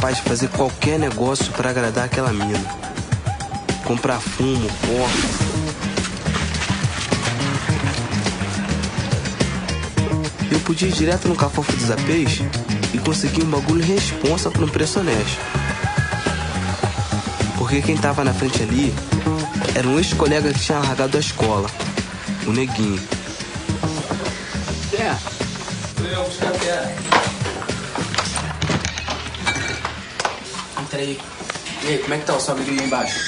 capaz de fazer qualquer negócio para agradar aquela mina. Comprar fumo, pó. Eu podia ir direto no cafofo dos APs e conseguir um bagulho responsa por um preço honesto. Porque quem tava na frente ali era um ex-colega que tinha largado a escola, o Neguinho. Aí. E aí, como é que tá o seu amiguinho aí embaixo?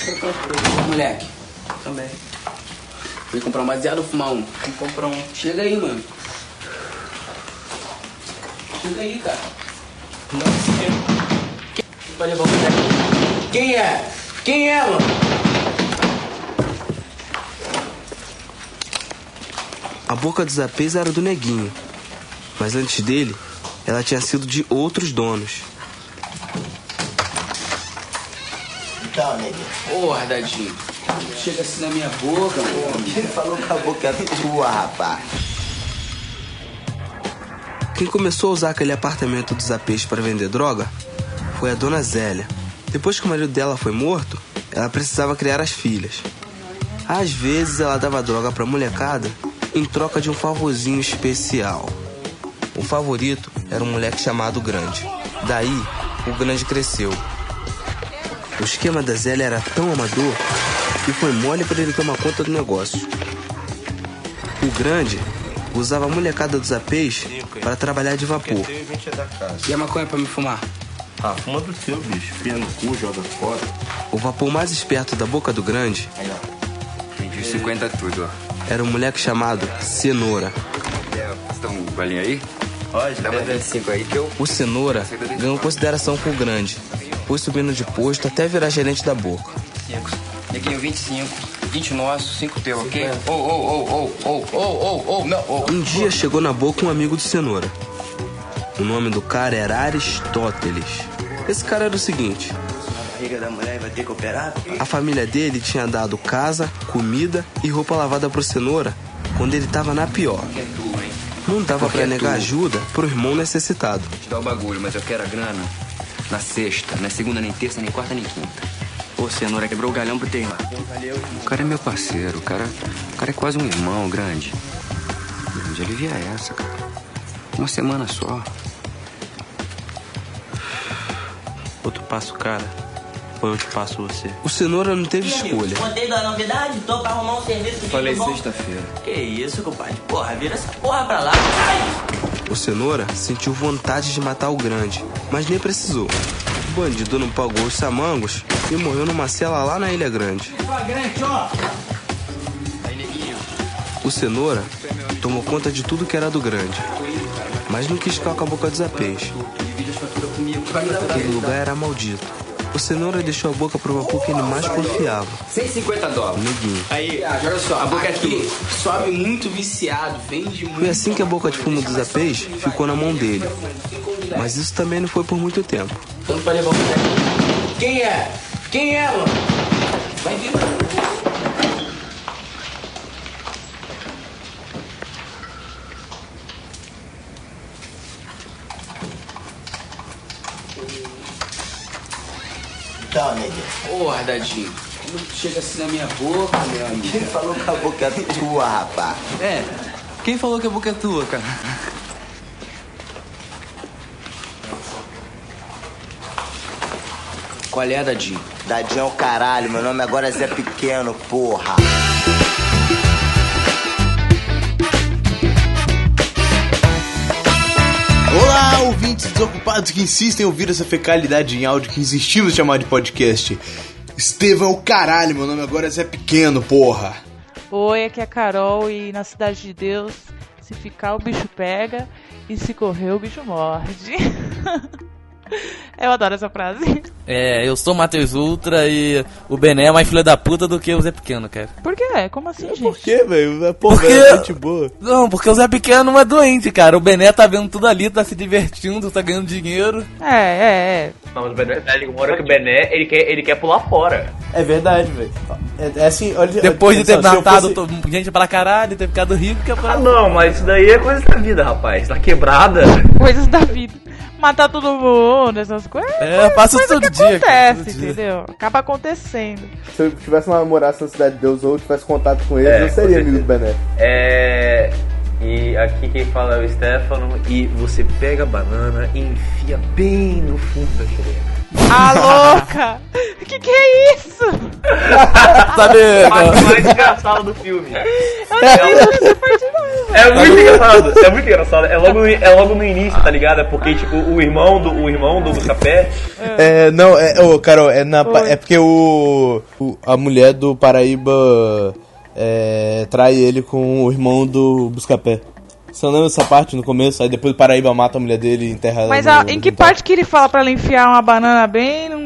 Moleque. Também. Vem comprar um baseado ou fumar um? Vamos comprar um. Chega aí, mano. Chega aí, cara. Não sei. Quem vai levar o moleque? Quem é? Quem é, mano? A boca dos APs era do Neguinho, mas antes dele, ela tinha sido de outros donos. Então, neguinho. Porra, Dadinho. Chega assim na minha boca, mano. Quem falou que a boca é tua, rapaz? Quem começou a usar aquele apartamento dos APs para vender droga foi a dona Zélia. Depois que o marido dela foi morto, ela precisava criar as filhas. Às vezes ela dava droga pra molecada em troca de um favorzinho especial. O favorito era um moleque chamado Grande. Daí, o Grande cresceu. O esquema da Zélia era tão amador que foi mole para ele tomar conta do negócio. O Grande usava a molecada dos APs para trabalhar de vapor. e 20 é da casa. A maconha pra me fumar? Ah, fuma do seu, bicho. Fia no cu, joga fora. O vapor mais esperto da boca do Grande Vendi 50 tudo, ó. era um moleque chamado Cenoura. Um golinho aí? Pode, Dá pede. 25 aí que eu... O Cenoura ganhou consideração com o Grande, foi subindo de posto até virar gerente da boca. Neguinho, 25. 20 nosso, 5 teu, ok? Ô, ô, ô, ô, ô, ô, ô, não, ô. Um dia chegou na boca um amigo do Cenoura. O nome do cara era Aristóteles. Esse cara era o seguinte: A barriga da mulher vai ter que operar? a família dele tinha dado casa, comida e roupa lavada pro Cenoura quando ele tava na pior. É? Não dava pra é negar tu. ajuda pro irmão necessitado. Te dá o bagulho, mas eu quero a grana na sexta, não é segunda, nem terça, nem quarta, nem quinta. Ô, cenoura, quebrou o galhão pro teu irmão. O cara é meu parceiro, o cara, o cara é quase um irmão grande. Grande alivia essa, cara. Uma semana só. Outro passo, cara. Ou eu te passo você. O Cenoura não teve escolha. Contei da novidade, tô pra arrumar um serviço de Falei sexta-feira. Que isso, compadre? Porra, vira essa porra pra lá. Ai! O Cenoura sentiu vontade de matar o Grande, mas nem precisou. O bandido não pagou os samangos e morreu numa cela lá na Ilha Grande. O Cenoura tomou conta de tudo que era do Grande, mas não quis ficar com a boca dos apês. Aquele lugar era maldito. O Cenoura deixou a boca pro vapor que ele mais confiava, 150 o dólares. Neguinho. Aí, olha só, A boca é aqui sobe muito viciado, vende muito. Foi assim que a boca de fumo dos apês ficou na mão dele. Mas isso também não foi por muito tempo. Quando pra levar o moleque? Quem é? Quem é, mano? Vai vir. Então, neguinho. Porra, Dadinho. Chega assim na minha boca, meu amigo. Quem falou que a boca é tua, rapaz? É, quem falou que a boca é tua, cara? Qual é, Dadinho? Dadinho é o caralho, meu nome agora é Zé Pequeno, porra. Olá, ouvintes desocupados que insistem em ouvir essa fecalidade em áudio que insistimos em chamar de podcast. Estevão é o caralho, meu nome agora é Zé Pequeno, porra. Oi, aqui é a Carol e na Cidade de Deus, se ficar o bicho pega e se correr o bicho morde. Eu adoro essa frase. É, eu sou o Matheus Ultra e o Bené é mais filho da puta do que o Zé Pequeno, cara. Por quê? Como assim, gente? Por quê, velho? Porra, Porque- é gente boa. Não, porque o Zé Pequeno não é doente, cara. O Bené tá vendo tudo ali, tá se divertindo, tá ganhando dinheiro. É, é, é. Não, mas o Bené, ele mora que o Bené, ele quer, ele quer pular fora. É verdade, velho. É, é assim, olha... Depois de ter eu matado fosse- gente pra caralho, ter ficado rico, que é pra... Ah, não, mas isso daí é coisa da vida, rapaz. Tá quebrada. Coisas da vida. matar todo mundo, essas coisas. É, eu faço todo que dia, Acontece, todo dia. entendeu? Acaba acontecendo. Se eu tivesse uma namorasse na Cidade de Deus ou tivesse contato com eles, É, eu seria amigo do Bené. É. E aqui quem fala é o Stefano. E você pega a banana e enfia bem no fundo da xereca. Ah, louca! que que é isso? Sabe, A parte mais engraçada do filme. Eu não vi essa parte não. É muito engraçado, é muito engraçado. É logo, no- é logo no início, tá ligado? É porque, tipo, o irmão do, o irmão do Buscapé. É, não, é, ô, Carol, é, na, é porque o, o- a mulher do Paraíba é, trai ele com o irmão do Buscapé. Você não lembra dessa parte no começo? Aí depois o Paraíba mata a mulher dele e enterra ela Mas no- a- no em que parte que ele fala pra ela enfiar uma banana bem? Não...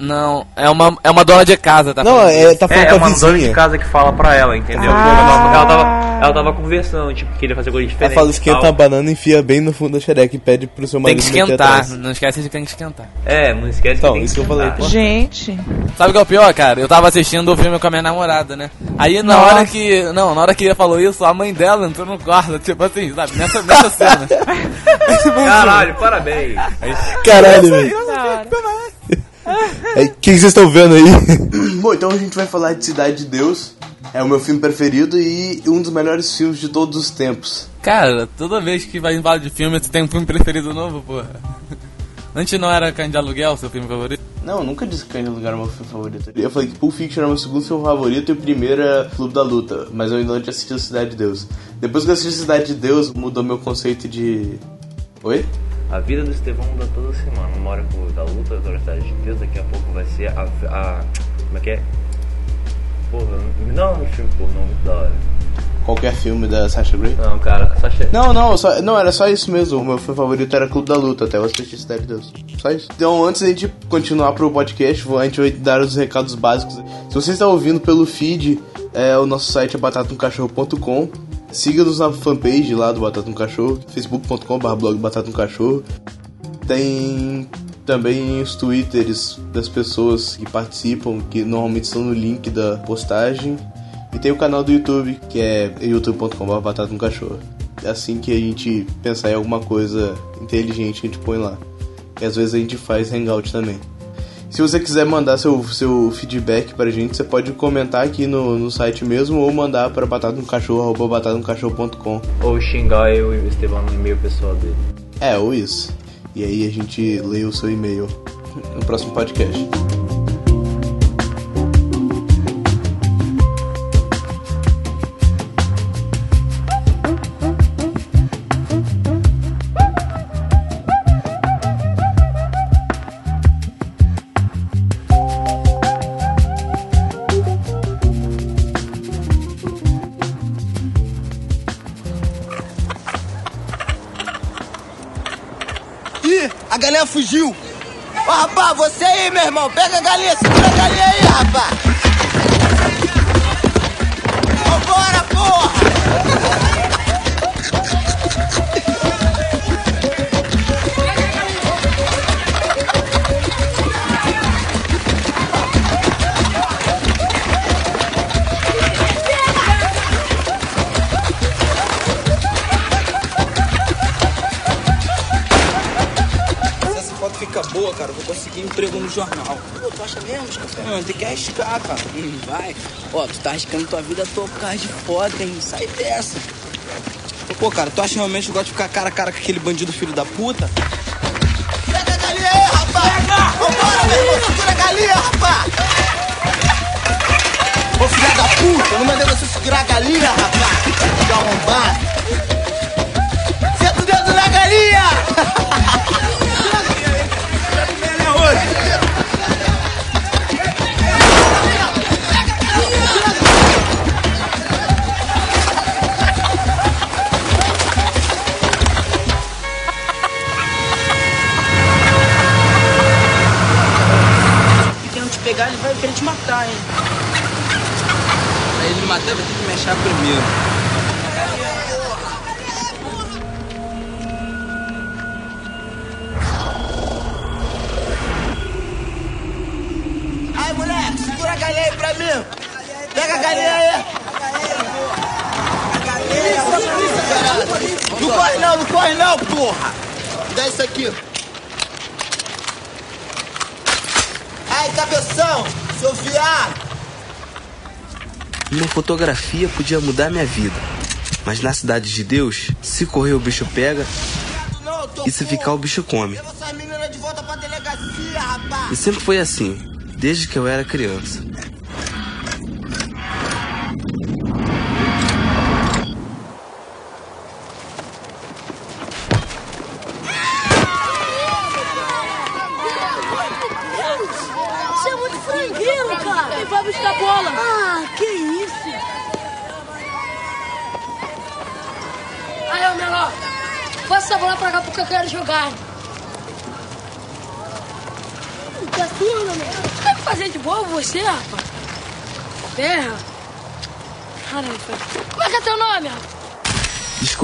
Não, é uma, é uma dona de casa, tá? Não, é, tá falando É, é com a uma dona de vizinha. casa que fala pra ela, entendeu? Ah. Ela, tava, ela, tava, ela tava conversando, tipo, queria fazer coisa Ela diferente. fala, e esquenta tal. a banana e enfia bem no fundo da xereca e pede pro seu Tem marido que meter esquentar, não esquece de que tem que esquentar. É, não esquece Então, que tem isso que eu falei. esquentar. Gente, Sabe o que é o pior, cara? Eu tava assistindo o filme com a minha namorada, né? Aí na Nossa. hora que. Não, na hora que ele falou isso, a mãe dela entrou no quarto, tipo assim, sabe? Nessa, nessa cena. Caralho, parabéns. Caralho, velho. É, O que vocês estão vendo aí? Bom, então a gente vai falar de Cidade de Deus. É o meu filme preferido e um dos melhores filmes de todos os tempos. Cara, toda vez que vai em falar de filme, você tem um filme preferido novo, porra. Antes não era Cães de Aluguel, seu filme favorito? Não, eu nunca disse que Cães de é o meu filme favorito. Eu falei que Pulp Fiction era o meu segundo filme favorito e o primeiro era Clube da Luta. Mas eu ainda não tinha assistido Cidade de Deus. Depois que eu assisti Cidade de Deus, mudou meu conceito de... Oi? A vida do Estevão muda toda semana. Uma hora da luta, outra cidade de Deus, daqui a pouco vai ser a. a como é que é? Porra, me dá um filme pornô muito da hora. Qualquer filme da Sasha Grey? Não, cara, Sasha. Não, não, só, não, era só isso mesmo. O meu filme favorito era Clube da Luta, até eu assistir Cidade de Deus. Só isso. Então, antes da gente continuar pro podcast, a gente vai dar os recados básicos. Se você está ouvindo pelo feed, é, o nosso site é batatumcachorro.com. Siga-nos na fanpage lá do Batata no Cachorro, facebook.com.br blog Batata no Cachorro. Tem também os twitters das pessoas que participam, que normalmente estão no link da postagem. E tem o canal do YouTube, que é youtube.com.br batata no cachorro. É assim que a gente pensar em alguma coisa inteligente, a gente põe lá. E às vezes a gente faz hangout também. Se você quiser mandar seu, seu feedback pra gente, você pode comentar aqui no, no site mesmo ou mandar para batatanocachorro.com. Ou xingar eu e o Estevão no e-mail pessoal dele. É, ou isso. E aí a gente lê o seu e-mail no próximo podcast. Meu irmão. Pega a galinha, segura a galinha aí, rapaz. Jornal. Pô, tu acha mesmo, Escafé? Mano, tem que arriscar, cara. Hum, vai. Ó, tu tá arriscando tua vida toda por causa de foto, hein? Sai dessa. Pô, cara, tu acha realmente que eu gosto de ficar cara a cara com aquele bandido filho da puta? Pega a galinha aí, rapaz. Vambora, meu irmão. Segura a galinha, rapaz. Ô, filha da puta. Eu não mandei você segurar a galinha, rapaz. Que arrombado. Senta o dedo na galinha. ele querer te matar, hein? Pra ele me matar, vai ter que me achar primeiro. Aí, moleque, segura a galinha aí pra mim. Pega a galinha aí. Não corre não, não corre não, porra. Dá isso aqui. cabeção, seu viado! Uma fotografia podia mudar minha vida. Mas na cidade de Deus, se correr o bicho pega e se ficar o bicho come. Rapaz! E sempre foi assim, desde que eu era criança. Você é muito frangueiro, cara. E vai buscar bola. Ah, que isso. Aí, ô menor. Passa essa bola pra cá porque eu quero jogar. Tá assim, meu menor? Quer me fazer de boa você, rapaz? Terra. Caramba. Como é que é teu nome, rapaz?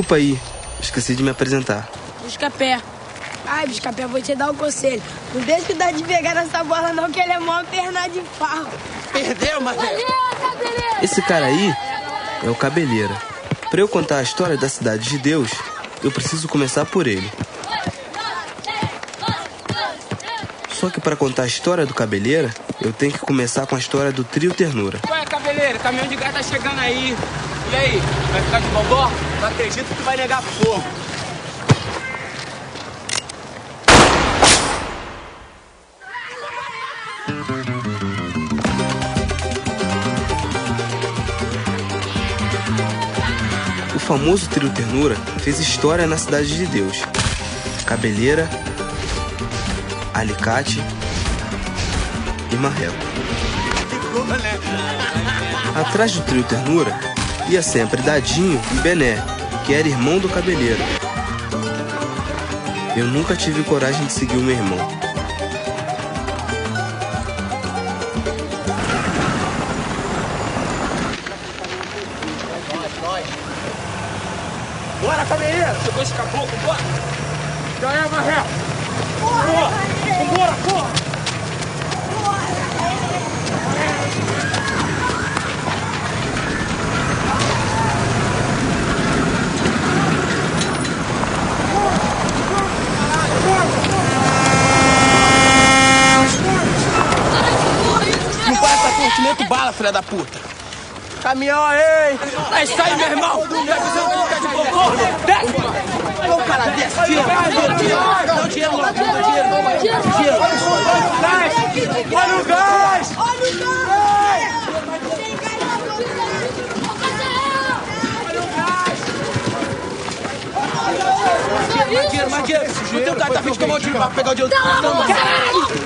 Desculpa aí, esqueci de me apresentar. Busca-pé. Ai, Busca-pé, vou te dar um conselho. Não deixa que dá de pegar nessa bola não, que ele é mó perna de pau. Perdeu, mas... Esse cara aí é o Cabeleira. Para eu contar a história da cidade de Deus, eu preciso começar por ele. Só que para contar a história do Cabeleira, eu tenho que começar com a história do Trio Ternura. Ué, cabeleiro, caminhão de gás tá chegando aí. E aí, vai ficar de bobó? Não acredito que vai negar fogo. O famoso Trio Ternura fez história na cidade de Deus. Cabeleira, Alicate e Marreco. Atrás do Trio Ternura ia sempre Dadinho e Bené, que era irmão do Cabeleira. Eu nunca tive coragem de seguir o meu irmão. Puta! Caminhão aí! É isso aí, meu irmão! Tá dizendo que tá de bobó? Desce! Ô, cara, desce! Tira! Tira! Tira! Dá o dinheiro! Dá o dinheiro! Tira! Olha o gás! Olha o Mais dinheiro, mais dinheiro! O teu cara tá vindo tomar o dinheiro pra pegar o dinheiro! Caralho! Tira, porra!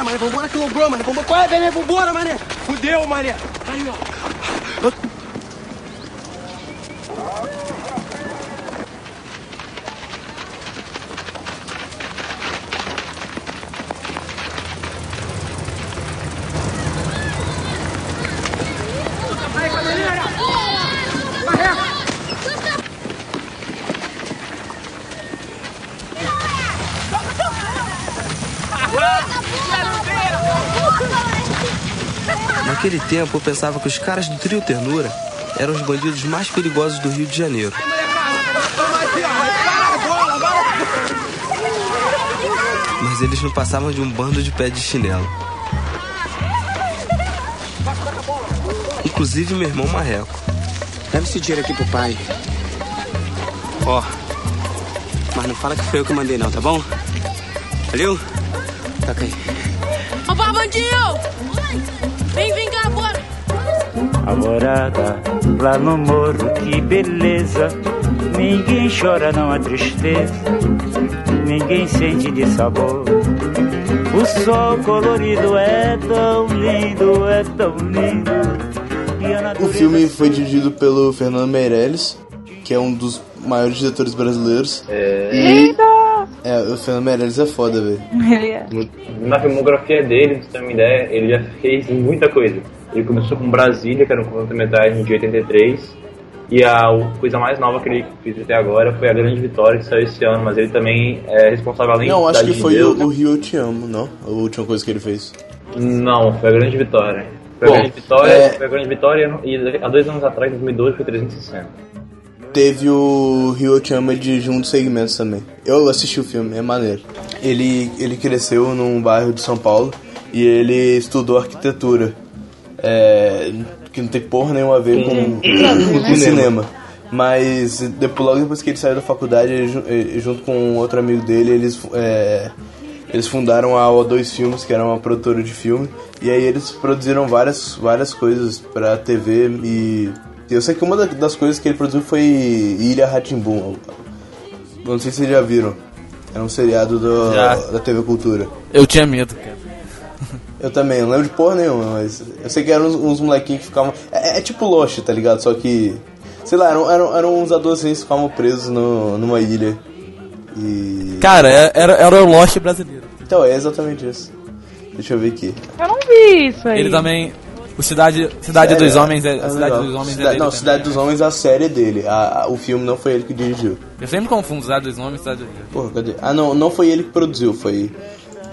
Bora, mané, vambora que lombrou, mané. Vambora, qual é, mané? Vambora, mané. Fudeu, mané. Aí, ó. Naquele tempo eu pensava que os caras do Trio Ternura eram os bandidos mais perigosos do Rio de Janeiro. Mas eles não passavam de um bando de pé de chinelo. Inclusive meu irmão Marreco. Leva esse dinheiro aqui pro pai. Ó. Mas não fala que foi eu que mandei não, tá bom? Valeu? Toca aí. Ô, Barbandinho! Alvorada lá no morro, que beleza. Ninguém chora, não há tristeza. Ninguém sente de sabor. O sol colorido é tão lindo, é tão lindo. O filme foi dirigido pelo Fernando Meirelles, que é um dos maiores diretores brasileiros. E. É, o Fernando Meirelles é foda, velho. Ele é. Na filmografia dele, pra você ter uma ideia, ele já fez muita coisa. Ele começou com Brasília, que era um curta-metragem de 83. E a coisa mais nova que ele fez até agora foi a Grande Vitória, que saiu esse ano, mas ele também é responsável além Não, acho que foi o, o Rio Eu Te Amo, não? A última coisa que ele fez. Não, foi a Grande Vitória. Foi Bom, a Grande Vitória, é- foi a Grande Vitória e há dois anos atrás, em 2012, foi 360. Teve o Rio Eu Te Amo de Juntos Segmentos também. Eu assisti o filme, é maneiro. Ele, ele cresceu num bairro de São Paulo e ele estudou arquitetura. É, que não tem porra nenhuma a ver com, com cinema. Mas depois, logo depois que ele saiu da faculdade, ele, ju- ele, junto com outro amigo dele, eles, é, eles fundaram a O2 Filmes, que era uma produtora de filme. E aí eles produziram várias, várias coisas pra TV e... Eu sei que uma da- das coisas que ele produziu foi Ilha Ratimbum. Não sei se vocês já viram. Era um seriado do, da TV Cultura. Eu tinha medo, cara. Eu também, não lembro de porra nenhuma, mas eu sei que eram uns, uns molequinhos que ficavam. É, é tipo Lost, tá ligado? Só que. Sei lá, eram, eram, eram uns adolescentes que ficavam presos no, numa ilha. E. Cara, é- era, era o Lost brasileiro. Então, é exatamente isso. Deixa eu ver aqui. Eu não vi isso aí. Ele também. O Cidade, Cidade Sério? dos Homens é. A Cidade legal. dos Homens é Cidade- dele Não, também. Cidade dos Homens, a série é dele. A, a- o filme não foi ele que dirigiu. Eu sempre confundo Cidade dos Homens e Cidade dos Porra, cadê? Ah, não, não foi ele que produziu, foi.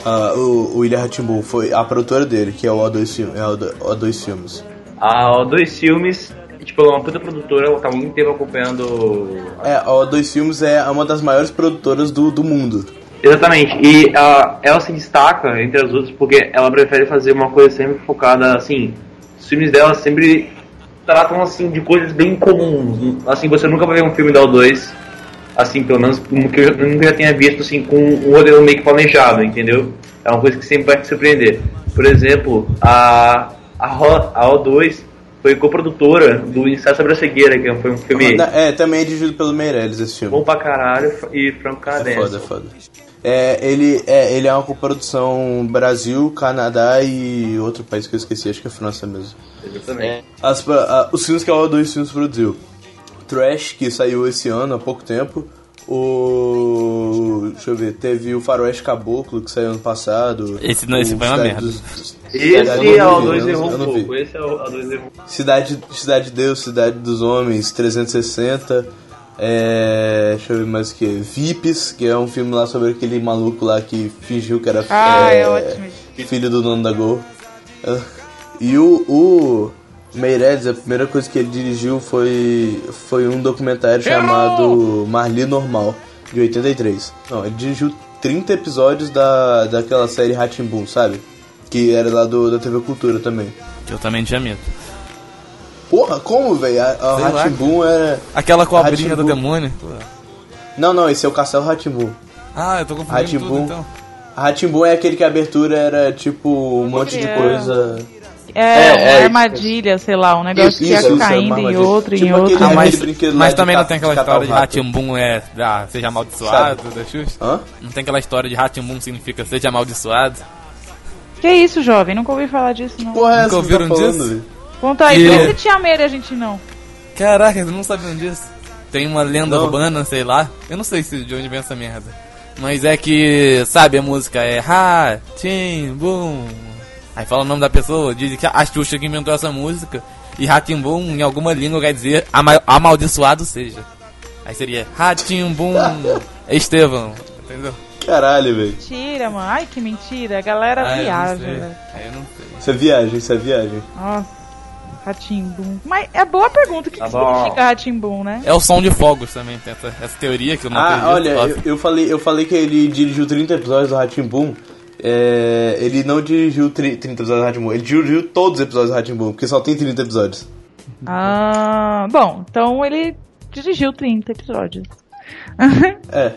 Ah, o, o Ilha Ratimbu, foi a produtora dele, que é o O2, Film, é o O2 Filmes. A O2 Filmes, tipo, ela é uma puta produtora, ela tá muito tempo acompanhando. É, a O2 Filmes é uma das maiores produtoras do, do mundo. Exatamente, e ah, ela se destaca entre as outras porque ela prefere fazer uma coisa sempre focada, assim, os filmes dela sempre tratam, assim, de coisas bem comuns. Assim, você nunca vai ver um filme da O2, assim, pelo menos um que eu nunca já tenha visto, assim, com um roteiro meio que planejado, entendeu? É uma coisa que sempre vai te surpreender. Por exemplo, a, a, Ro- a O2 foi coprodutora do Ensaio sobre a Cegueira, que foi um filme É, também é dirigido pelo Meirelles esse filme. bom pra caralho e franco É canadense. foda, é foda. É, ele, é, ele é uma coprodução Brasil, Canadá e outro país que eu esqueci, acho que é França mesmo. Exatamente. As, pra- a- os filmes que a O2 Filmes produziu. Trash, que saiu esse ano, há pouco tempo. O. Deixa eu ver, teve o Faroeste Caboclo, que saiu ano passado. Esse não, esse foi uma merda. dos- Esse Cidade- é o não vi, 2 eu errou um pouco. Esse é o A2 errou. Cidade, Cidade de Deus, Cidade dos Homens, 360. É, deixa eu ver mais o que. Vips, que é um filme lá sobre aquele maluco lá que fingiu que era Ah, é ótimo. filho do dono da Gol. E o, o Meirelles, a primeira coisa que ele dirigiu foi, foi um documentário chamado Marli Normal, de 83. Não, ele dirigiu 30 episódios da, daquela série Ratimbun, sabe? Que era lá do, da TV Cultura também. Eu também tinha medo. Porra, como, velho? A, Ratimbun era. Aquela cobrinha do demônio. Não, não, esse é o Castelo Ratimbun. Ah, eu tô confundindo tudo então. Ratimbun é aquele que a abertura era tipo um monte de coisa. É, É, uma é, armadilha, sei lá, um negócio Isso, que ia isso, isso, caindo uma em outro, em Tipo outro. aquele- Ah, mas, mas de também não tem aquela história de rato. Ratimbum é ah, seja amaldiçoado da Xuxa? Hã? Não tem aquela história de Ratimbum significa seja amaldiçoado? Que isso, jovem? Nunca ouvi falar disso, não. Porra, é Nunca essa tá ouviram falando, disso? Conta aí, E- por que você tinha medo a gente não? Caraca, eu não sabiam disso. Tem uma lenda Não. urbana, sei lá. Eu não sei se de onde vem essa merda. Mas é que, sabe, a música é Ratimbum. Aí fala o nome da pessoa, diz que a Xuxa que inventou essa música. E Ratimbum, em alguma língua, quer dizer ama- amaldiçoado seja. Aí seria Ratimbum Estevão. Entendeu? Caralho, velho. Mentira, mano. Ai, que mentira. A galera Ah, viaja, velho. Aí eu não sei. Isso é viagem, isso é viagem. Nossa. Ratimbum. Mas é boa pergunta. O que, Tá que significa Ratimbum, né? É o som de fogos também, tem essa, essa teoria que eu não Ah, acredito. olha, eu, eu falei, eu falei que ele dirigiu 30 episódios do Ratimbun. É, ele não dirigiu tri- 30 episódios do Ratimbun, ele dirigiu todos os episódios do Ratimbun, porque só tem 30 episódios. Ah, bom. Então ele dirigiu 30 episódios. É.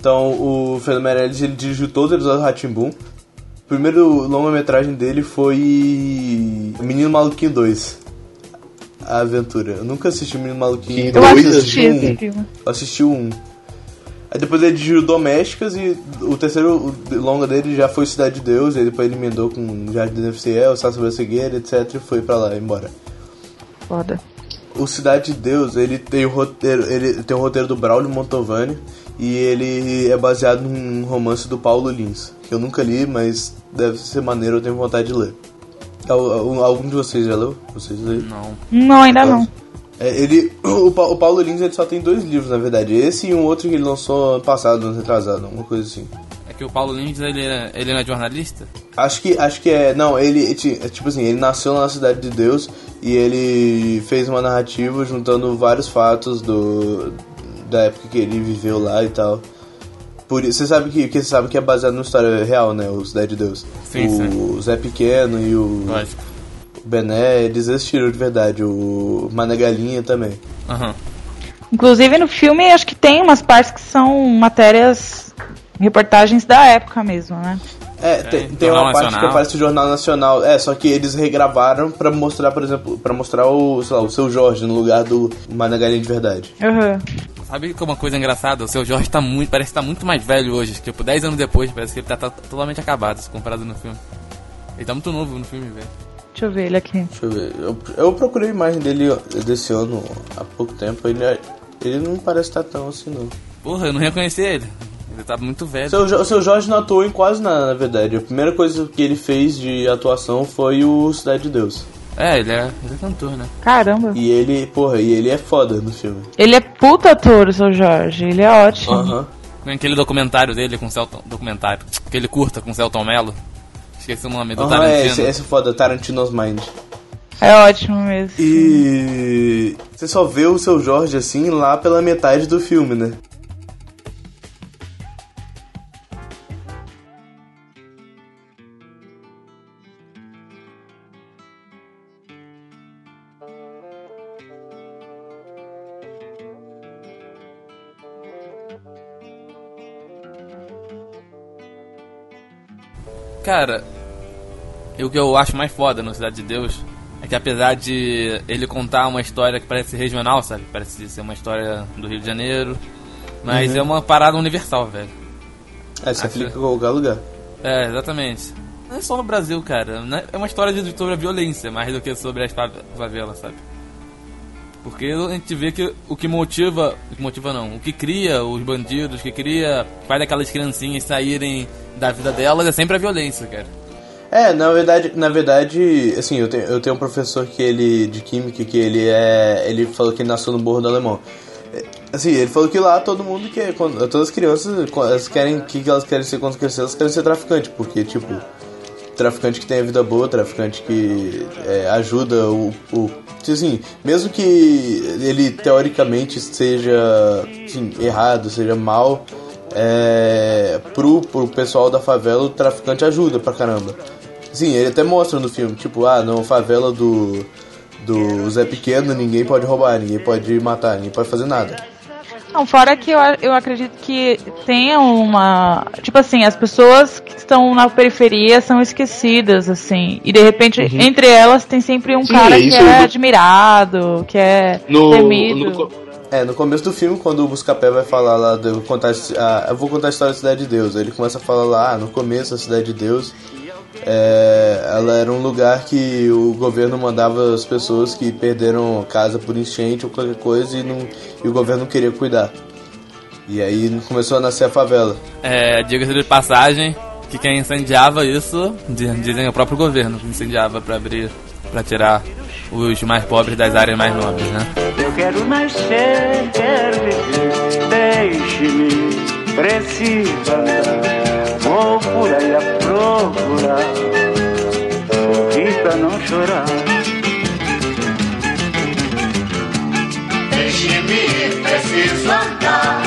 Então, o Fernando Meirelles, ele dirigiu todos os episódios do Ratimbun. O primeiro longa-metragem dele foi Menino Maluquinho 2. A Aventura. Eu nunca assisti Menino Maluquinho Eu 2, assisti um. esse filme. Eu assisti 1. Aí depois ele dirigiu Domésticas e o terceiro longa dele já foi Cidade de Deus, aí depois ele emendou com Jardim da Fiel, Sá sobre a Cegueira, etc. e foi pra lá, embora. Foda. O Cidade de Deus, ele tem o roteiro, ele tem o roteiro do Braulio Montovani e ele é baseado num romance do Paulo Lins, que eu nunca li, mas deve ser maneiro, eu tenho vontade de ler. Al- al- Algum de vocês já leu? Vocês leram? Não. Não, ainda não. É, ele, o, o Paulo Lins ele só tem dois livros, na verdade. Esse e um outro que ele lançou ano passado, ano retrasado, alguma coisa assim. É que o Paulo Lins, ele, é- ele não é jornalista? Acho que, acho que é. Não, ele. é Tipo assim, ele nasceu na Cidade de Deus e ele fez uma narrativa juntando vários fatos do, da época que ele viveu lá e tal. Por, isso- você sabe que, que você sabe que é baseado numa história real, né? O Cidade de Deus. Sim, o Zé Pequeno e o. Lógico. Bené, eles existiram de verdade. O Mané Galinha também. Aham. Inclusive no filme acho que tem umas partes que são matérias, reportagens da época mesmo, né? É, tem, tem Jornal uma parte Nacional. que aparece o Jornal Nacional. É, só que eles regravaram pra mostrar, por exemplo, pra mostrar o, sei lá, o seu Jorge no lugar do Mané Galinha de verdade. Uhum. Sabe que é uma coisa engraçada? O seu Jorge tá muito, parece que tá muito mais velho hoje. Tipo, 10 anos depois, parece que ele tá, tá totalmente acabado se comparado no filme. Ele tá muito novo no filme, velho. Deixa eu ver ele aqui. Deixa eu ver. Eu, eu procurei a imagem dele desse ano há pouco tempo. Ele, ele não parece estar tão assim, não. Porra, eu não reconheci ele. Ele tá muito velho. Seu, seu Jorge não atuou em quase nada, na verdade. A primeira coisa que ele fez de atuação foi o Cidade de Deus. É, ele é, ele é cantor, né? Caramba. E ele, porra, e ele é foda no filme. Ele é puta ator, o seu Jorge. Ele é ótimo. Aham. Tem aquele documentário dele com o Celton... Documentário. Que ele curta com o Celton Mello. Esqueci o nome, do é, Tarantino. esse, esse é foda, Tarantino's Mind. É ótimo mesmo. E você só vê o seu Jorge assim lá pela metade do filme, né? Cara, o que eu acho mais foda no Cidade de Deus é que apesar de ele contar uma história que parece regional, sabe? Parece ser uma história do Rio de Janeiro, mas Uhum. é uma parada universal, velho. É, se Acho- aplica em qualquer lugar. É, exatamente. Não é só no Brasil, cara. né? É uma história de, sobre a violência, mais do que sobre as fave- favelas, sabe? Porque a gente vê que o que motiva. O que motiva não. O que cria os bandidos, o que cria. faz aquelas criancinhas saírem da vida delas é sempre a violência, cara. É, na verdade, na verdade, assim, eu tenho, eu tenho um professor que ele de química que ele é, ele falou que ele nasceu no Morro do Alemão. É, Assim, ele falou que lá todo mundo quando- todas as crianças, elas querem, que que elas querem ser quando crescer, elas querem ser traficante, porque tipo, traficante que tem a vida boa, traficante que é, ajuda o, o assim, mesmo que ele teoricamente seja assim, errado, seja mal, é, pro, pro pessoal da favela o traficante ajuda pra caramba. Sim, ele até mostra no filme, tipo, ah, não, favela do, do Zé Pequeno, ninguém pode roubar, ninguém pode matar, ninguém pode fazer nada. Não, fora que eu, eu acredito que tenha uma. Tipo assim, as pessoas que estão na periferia são esquecidas, assim. E de repente, Uhum. entre elas, tem sempre um Sim, cara é que é admirado, que é temido. no é, no começo do filme, quando o Buscapé vai falar lá, vou contar, a, eu vou contar a história da Cidade de Deus, ele começa a falar lá, ah, no começo a Cidade de Deus, é, ela era um lugar que o governo mandava as pessoas que perderam casa por enchente ou qualquer coisa e, não, e o governo não queria cuidar. E aí começou a nascer a favela. É, diga-se de passagem que quem incendiava isso, di- dizem o próprio governo que incendiava pra abrir, pra tirar os mais pobres das áreas mais nobres, né? Eu quero nascer, quero viver. Deixe-me, preciso andar. Vou por aí a procurar. Sorrir pra não chorar. Deixe-me ir, preciso andar.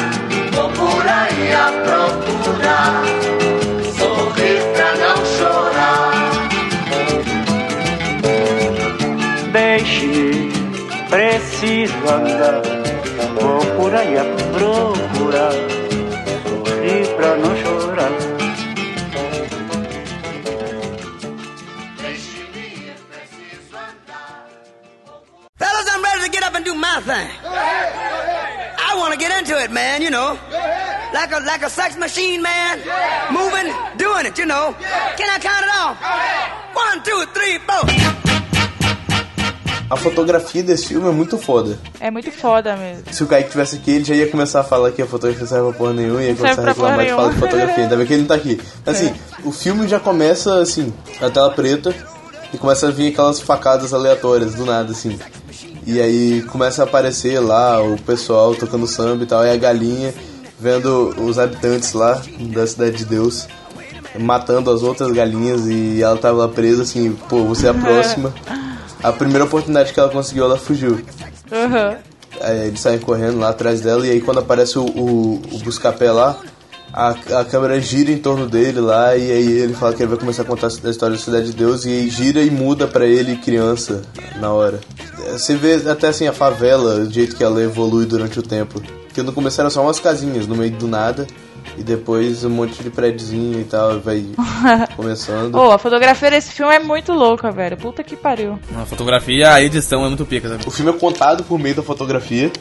Vou por aí a procurar. Sorrir pra não chorar. Deixe-me, preciso andar. Vou por aí a procurar. Sorrir pra não chorar. Up and do my thing. I want to get into it, man, you know. Like a like a sex machine, man. Moving, doing it, you know. Can I count it off? One, two, three, four. A fotografia desse filme é muito foda. É muito foda mesmo. Se o Kaique tivesse aqui, ele já ia começar a falar que a fotografia não serve pra porra nenhuma e ia começar a reclamar de fala de fotografia. Ainda bem que ele não tá aqui. Assim, o filme já começa assim, a tela preta, e começa a vir aquelas facadas aleatórias do nada, assim. E aí começa a aparecer lá o pessoal tocando samba e tal, e a galinha vendo os habitantes lá da Cidade de Deus matando as outras galinhas e ela tava lá presa assim, pô, você é a próxima. A primeira oportunidade que ela conseguiu, ela fugiu. Aham. Aí eles saem correndo lá atrás dela e aí quando aparece o, o, o Buscapé lá, a, a câmera gira em torno dele lá e aí ele fala que ele vai começar a contar a história da Cidade de Deus e aí gira e muda pra ele criança na hora. Você vê até assim a favela, o jeito que ela evolui durante o tempo. Porque no começo eram só umas casinhas no meio do nada e depois um monte de prédiozinho e tal, vai começando. Ô, a fotografia desse filme é muito louca, velho. Puta que pariu. A fotografia, a edição é muito pica também. O filme é contado por meio da fotografia.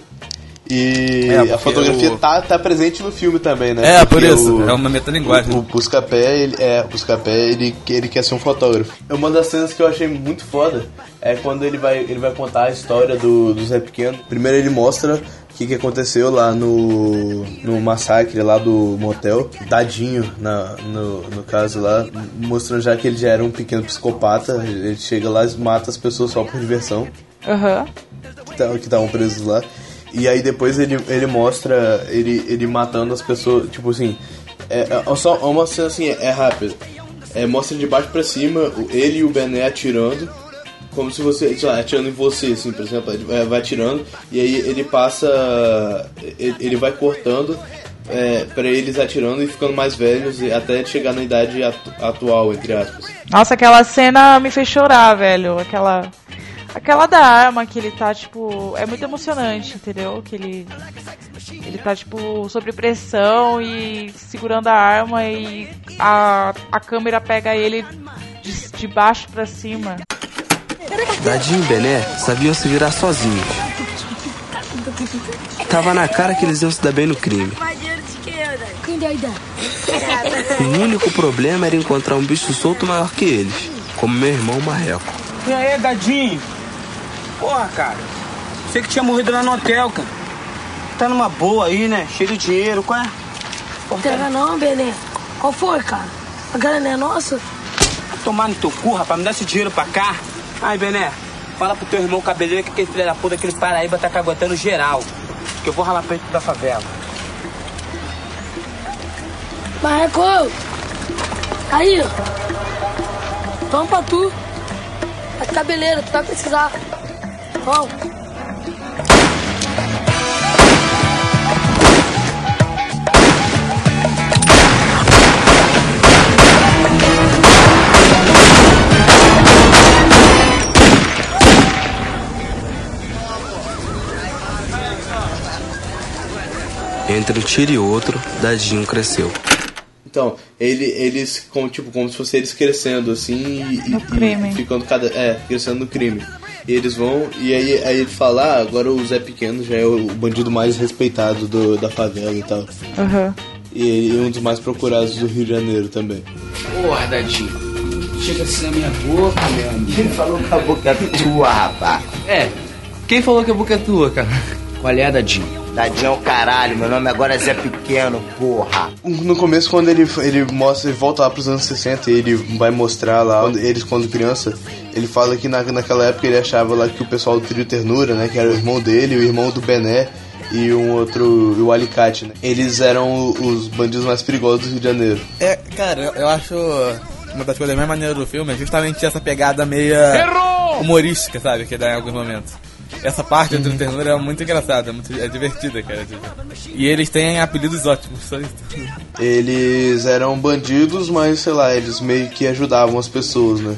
E É, a fotografia o- tá, tá presente no filme também, né? É, por Porque isso, é uma metalinguagem. O, o Buscapé, ele, é, o Buscapé, ele, ele quer ser um fotógrafo. Uma das cenas que eu achei muito foda é quando ele vai, ele vai contar a história do, do Zé Pequeno. Primeiro ele mostra o que, que aconteceu lá no, no massacre lá do motel. Dadinho, na, no, no caso lá, mostrando já que ele já era um pequeno psicopata. Ele chega lá e mata as pessoas só por diversão Aham. tá- que estavam presos lá. E aí depois ele, ele mostra ele, ele matando as pessoas, tipo assim, é, é só é uma cena assim, é, rápida. É, mostra de baixo pra cima ele e o Bené atirando, como se você, sei lá, atirando em você, assim, por exemplo, ele vai- atirando, e aí ele passa, ele, ele vai cortando é, para eles atirando e ficando mais velhos até chegar na idade atu- atual, entre aspas. Nossa, aquela cena me fez chorar, velho. Aquela. Aquela da arma que ele tá, tipo. É muito emocionante, entendeu? Que ele. Ele tá, tipo, sob pressão e segurando a arma e a, a câmera pega ele de, de baixo pra cima. Dadinho e Bené sabiam se virar sozinhos. Tava na cara que eles iam se dar bem no crime. O único problema era encontrar um bicho solto maior que eles, como meu irmão Marreco. E aí, Dadinho? Porra, cara. Você que tinha morrido lá no hotel, cara. Tá numa boa aí, né? Cheio de dinheiro, qual é? Não entrega não, Benê. Qual foi, cara? A grana é nossa? Tomar no teu cu, rapaz, me dá esse dinheiro pra cá. Ai, Bené, fala pro teu irmão cabeleiro que aquele filho da puta, aquele Paraíba tá caguetando geral. Que eu vou ralar pra ele da favela. Marreco! Aí, ó. Vamos pra tu. A cabeleira, tu vai precisar. Entre um tiro e outro, Dadinho cresceu. Então, ele, eles, como, tipo, como se fosse eles crescendo, assim, e, No e- crime. e ficando cada. É, crescendo no crime. E eles vão, e aí, aí ele fala, ah, agora o Zé Pequeno já é o bandido mais respeitado do, da favela e tal. Aham. E ele é um dos mais procurados do Rio de Janeiro também. Porra, Dadinho. Chega assim na minha boca, meu amigo. Quem falou que a boca é tua, rapaz? É, quem falou que a boca é tua, cara? Qual é, Dadinho? Dadinho é o caralho, meu nome agora é Zé Pequeno, porra. No começo, quando ele, ele mostra, ele volta lá pros anos 60 e ele vai mostrar lá, quando- eles quando criança, ele fala que na, naquela época ele achava lá que o pessoal do Trio Ternura, né, que era o irmão dele, o irmão do Bené e um outro, o Alicate, né, eles eram os bandidos mais perigosos do Rio de Janeiro. É, cara, eu, eu acho uma das coisas mais maneiras do filme é justamente essa pegada meia Errou! humorística, sabe? Que dá em alguns momentos. Essa parte do ternura é muito engraçada, é, muito, é divertida, cara. tipo. E eles têm apelidos ótimos, só isso. Eles eram bandidos, mas sei lá, eles meio que ajudavam as pessoas, né?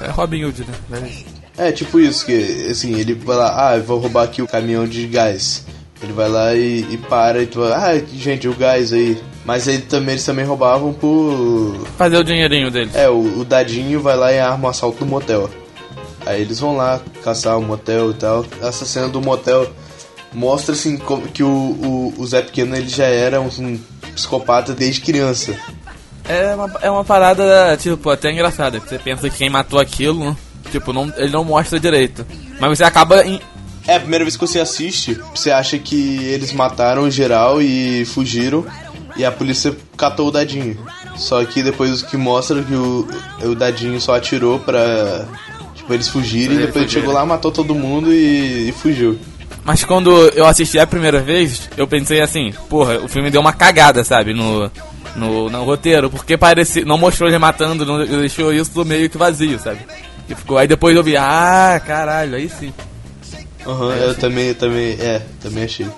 É Robin Hood, né? É, tipo isso, que assim, ele vai lá, ah, eu vou roubar aqui o caminhão de gás. Ele vai lá e, e para e tu fala, ah, gente, o gás aí. Mas ele também, eles também roubavam por. Fazer o dinheirinho deles. É, o, o Dadinho vai lá e arma o assalto do motel. Aí eles vão lá caçar o motel e tal. Essa cena do motel mostra assim que o, o, o Zé Pequeno ele já era um, um psicopata desde criança. É uma, é uma parada, tipo, até engraçada. Você pensa que quem matou aquilo, tipo, não, ele não mostra direito. Mas você acaba em, É, a primeira vez que você assiste, você acha que eles mataram o geral e fugiram. E a polícia catou o dadinho. Só que depois que mostra que o, o dadinho só atirou pra. Pra eles fugirem, Pra e depois ele chegou lá, matou todo mundo e, e fugiu. Mas quando eu assisti a primeira vez, eu pensei assim, porra, o filme deu uma cagada, sabe, no, no, no roteiro, porque parecia, não mostrou ele matando, não deixou isso meio que vazio, sabe? E ficou, aí depois eu vi, ah, caralho, aí sim. Aham, eu também, eu também, é, também achei.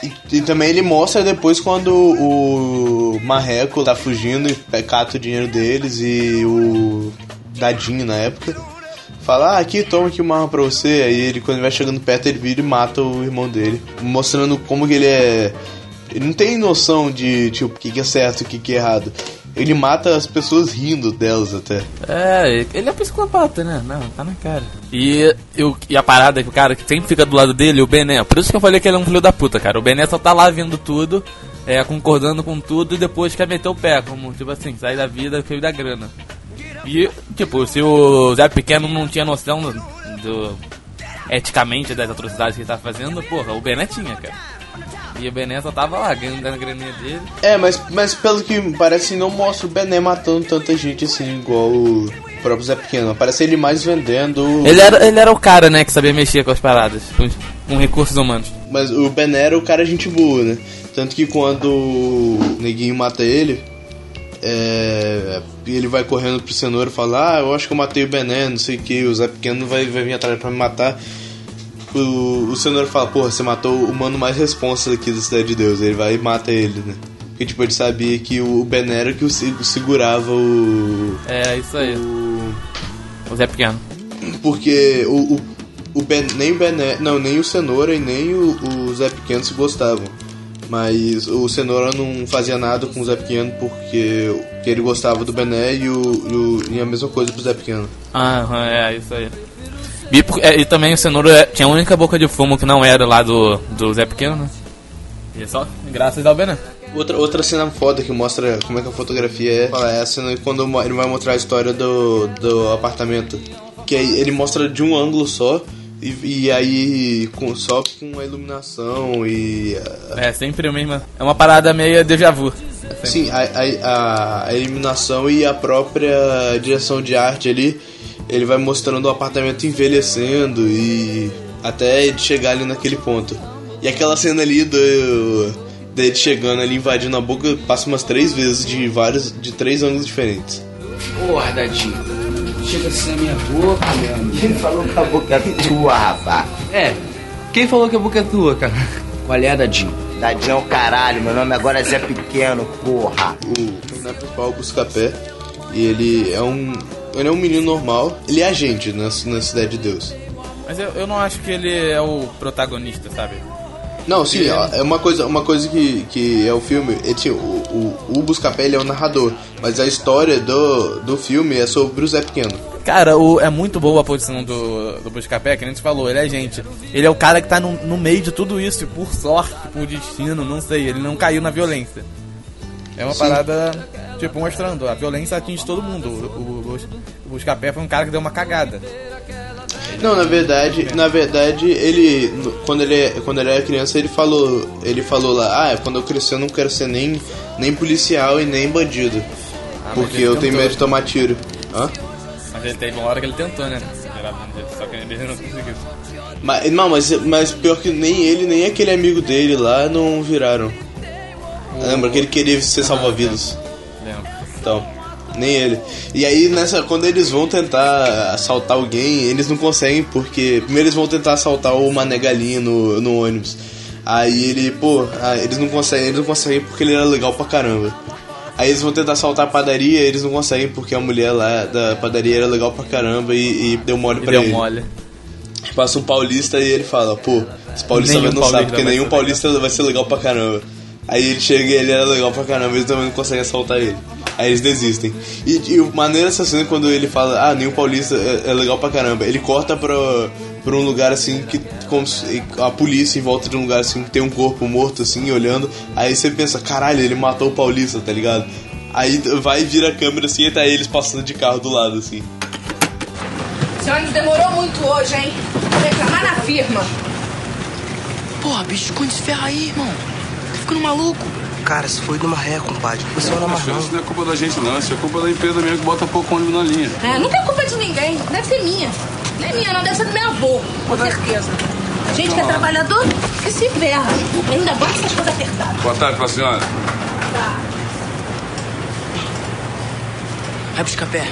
E, e também ele mostra depois quando o Marreco tá fugindo e cata o dinheiro deles e o Dadinho na época fala, ah, aqui, toma aqui uma arma pra você. Aí ele, quando ele vai chegando perto, ele vira e mata o irmão dele. Mostrando como que ele é. Ele não tem noção de, tipo, o que, que é certo e o que, que é errado. Ele mata as pessoas rindo delas até. É, ele é psicopata, né? Não, tá na cara. E, eu, e a parada é que o cara que sempre fica do lado dele, o Bené. Por isso que eu falei que ele é um filho da puta, cara. O Bené só tá lá vendo tudo, é, concordando com tudo e depois quer meter o pé, como, tipo assim, sair da vida, feio da grana. E, tipo, se o Zé Pequeno não tinha noção do, do- eticamente das atrocidades que ele tava fazendo, porra, o Bené tinha, cara. E o Bené só tava lá, ganhando a graninha dele. É, mas, mas pelo que parece, não mostra o Bené matando tanta gente assim, igual o próprio Zé Pequeno. Parece ele mais vendendo. Ele era, ele era o cara, né, que sabia mexer com as paradas, com, com recursos humanos. Mas o Bené era o cara gente boa, né? Tanto que quando o neguinho mata ele, é, ele vai correndo pro cenoura e fala: Ah, eu acho que eu matei o Bené, não sei o que. O Zé Pequeno vai, vai vir atrás pra me matar. O, o cenoura fala: Porra, você matou o mano mais responsa aqui da Cidade de Deus. Ele vai e mata ele, né? Porque tipo, ele sabia que o Bené era que o se- segurava o. É, isso aí. O Zé Pequeno. Porque o, o, o ben, nem o Bené, não, nem o Cenoura e nem o, o Zé Pequeno se gostavam. Mas o Cenoura não fazia nada com o Zé Pequeno porque, ele gostava do Bené e, o, e, o- e a mesma coisa pro Zé Pequeno. Ah, é, isso aí. E, é, e também o Cenoura é- tinha a única boca de fumo que não era lá do, do Zé Pequeno, né? E só graças ao Bené. Outra, outra cena foda que mostra como é que a fotografia é, é a cena quando ele vai mostrar a história do, do apartamento. Que ele mostra de um ângulo só, e, e aí com, só com a iluminação e. É sempre a mesma. É uma parada meio déjà vu. Sim, a, a, a, iluminação e a própria direção de arte ali, ele vai mostrando o apartamento envelhecendo e até ele chegar ali naquele ponto. E aquela cena ali do dele chegando ali invadindo a boca passa umas três vezes de vários de três ângulos diferentes. Porra, Dadinho. Chega assim na minha boca, meu amigo. Quem falou que a boca é tua, rapaz? É. Quem falou que a boca é tua, cara? Qual é, Dadinho? Dadinho é o caralho, meu nome agora é Zé Pequeno, porra. O personagem principal é o Buscapé e ele é um ele é um menino normal, ele é agente na, na cidade de Deus. Mas eu, eu não acho que ele é o protagonista, sabe? Não, sim, Ele- ó, é uma coisa, uma coisa que, que é o filme. É, tipo, o, o, o Buscapé é o narrador, mas a história do, do filme é sobre o Zé Pequeno. Cara, o, é muito boa a posição do, do Buscapé, que a gente falou, ele é gente. Ele é o cara que tá no, no meio de tudo isso, e por sorte, por destino, não sei, ele não caiu na violência. É uma Sim. parada, tipo, mostrando, a violência atinge todo mundo. O, o, o Buscapé foi um cara que deu uma cagada. Não, na verdade, na verdade, ele quando ele é- quando ele era criança, ele falou, ele falou lá, ah, quando eu crescer eu não quero ser nem nem policial e nem bandido, mas porque eu tenho tentou. medo de tomar tiro. Hã? Mas ele teve uma hora que ele tentou, né? Só que ele não conseguiu. Mas não, mas mas pior que nem ele nem aquele amigo dele lá não viraram. Lembra que ele queria ser salva-vidas? Lembro. Então, nem ele. E aí, nessa, quando eles vão tentar assaltar alguém, eles não conseguem, porque primeiro eles vão tentar assaltar o Mané Galinha no, no ônibus. Aí ele, pô, ah, eles não conseguem, eles não conseguem porque ele era legal pra caramba. Aí eles vão tentar assaltar a padaria, eles não conseguem porque a mulher lá da padaria era legal pra caramba e, e deu mole E pra deu ele. mole. Passa um paulista e ele fala, pô, esse paulista Nenhum não paulista sabe, porque nenhum ser paulista vai ser legal pra caramba. Aí ele chega e ele era legal pra caramba, eles também não conseguem assaltar ele. Aí eles desistem. E, e o maneiro dessa cena é quando ele fala, ah, nenhum paulista é, é legal pra caramba. Ele corta pra, pra um lugar assim que. Como se- a polícia em volta de um lugar assim que tem um corpo morto assim, olhando. Aí você pensa, caralho, ele matou o paulista, tá ligado? Aí vai e vira a câmera assim e tá eles passando de carro do lado assim. Ônibus demorou muito hoje, hein? Vou reclamar na firma. Porra, bicho, esconde esse ferro aí, irmão. Tá ficando maluco. Cara, se foi numa ré, compadre. Não funciona mais não. Isso não é culpa da gente, não. Isso é culpa da empresa mesmo que bota pouco ônibus na linha. É, não tem culpa de ninguém. Deve ser minha. Não é minha, não, deve ser do meu avô, com certeza. A gente que é trabalhador que se ferra. Ainda bota essas coisas apertadas. Boa tarde pra senhora. Vai buscar pé.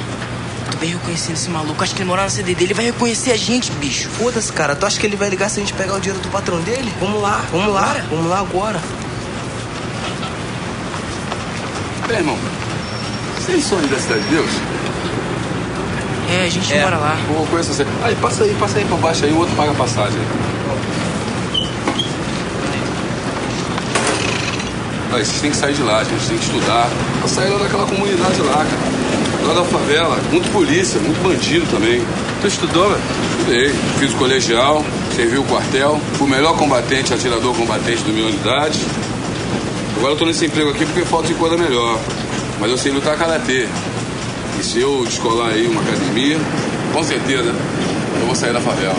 Tô bem reconhecendo esse maluco. Acho que ele morar na CD dele. Ele vai reconhecer a gente, bicho. Foda-se, cara. Tu acha que ele vai ligar se a gente pegar o dinheiro do patrão dele? Vamos lá, vamos lá, vamos lá agora. Bem, irmão, vocês são aí da Cidade de Deus? É, a gente mora lá. Pô, conheço você. Aí, passa aí, passa aí por baixo aí, o outro paga a passagem. Aí, vocês têm que sair de lá, gente. Tem que estudar. Pra sair lá daquela comunidade lá, cara. Lá da favela. Muito polícia, muito bandido também. Tu estudou, velho? Estudei. Fiz o colegial, servi o quartel. Fui o melhor combatente, atirador combatente da minha unidade. Agora eu tô nesse emprego aqui porque falta de coisa melhor. Mas eu sei lutar karatê. E se eu descolar aí uma academia, com certeza eu vou sair da favela.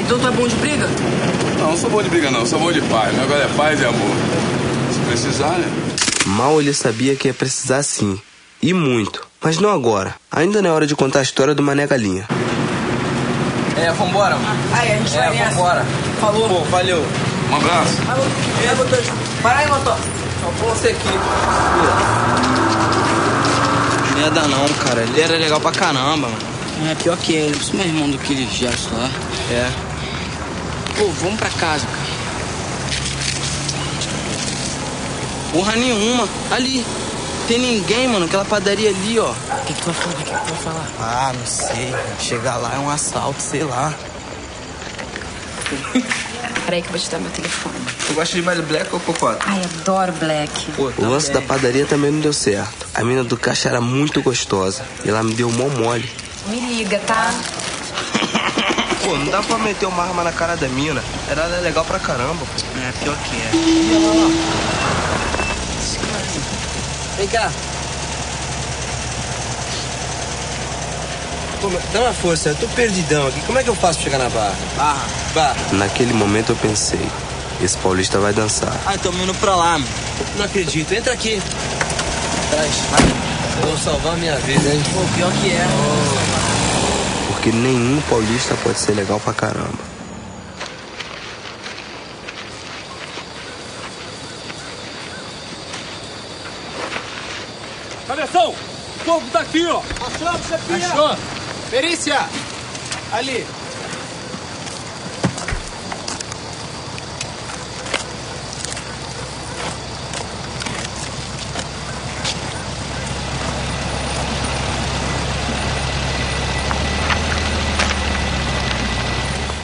Então tu é bom de briga? Não, não sou bom de briga não, sou bom de paz. Meu agora é paz e amor. Se precisar, né? Mal ele sabia que ia precisar sim. E muito. Mas não agora. Ainda não é hora de contar a história do Mané Galinha. É, vambora. Aí, a gente vai nessa. vambora. Falou. Pô, valeu. Um abraço. Falou. É. Para aí, motor. Só você aqui. Não ia dar não, cara. Ele era legal pra caramba, mano. É pior que ele. Isso é meu irmão do que gesto lá. É. Pô, vamos pra casa, cara. Porra nenhuma. Ali. Tem ninguém, mano. Aquela padaria ali, ó. O que, que tu vai falar? O que, que tu vai falar? Ah, não sei. Chegar lá é um assalto, sei lá. Peraí que eu vou te dar meu telefone. Tu gosta de mais black ou cocota? Ai, adoro black. O lance da padaria também não deu certo. A mina do caixa era muito gostosa. E ela me deu mó mole. Me liga, tá? Pô, não dá pra meter uma arma na cara da mina. Era ela é legal pra caramba. É, pior que é. Vem cá. Dá uma força, eu tô perdidão aqui. Como é que eu faço pra chegar na barra? Barra. Barra. Naquele momento eu pensei, esse paulista vai dançar. Ai, tô indo pra lá, mano. Não acredito, entra aqui. Traz. Eu vou salvar a minha vida, hein? Pô, pior que é. Porque nenhum paulista pode ser legal pra caramba. Cabeção! O fogo tá aqui, ó! Achou, chefia! Achou? Perícia! Ali.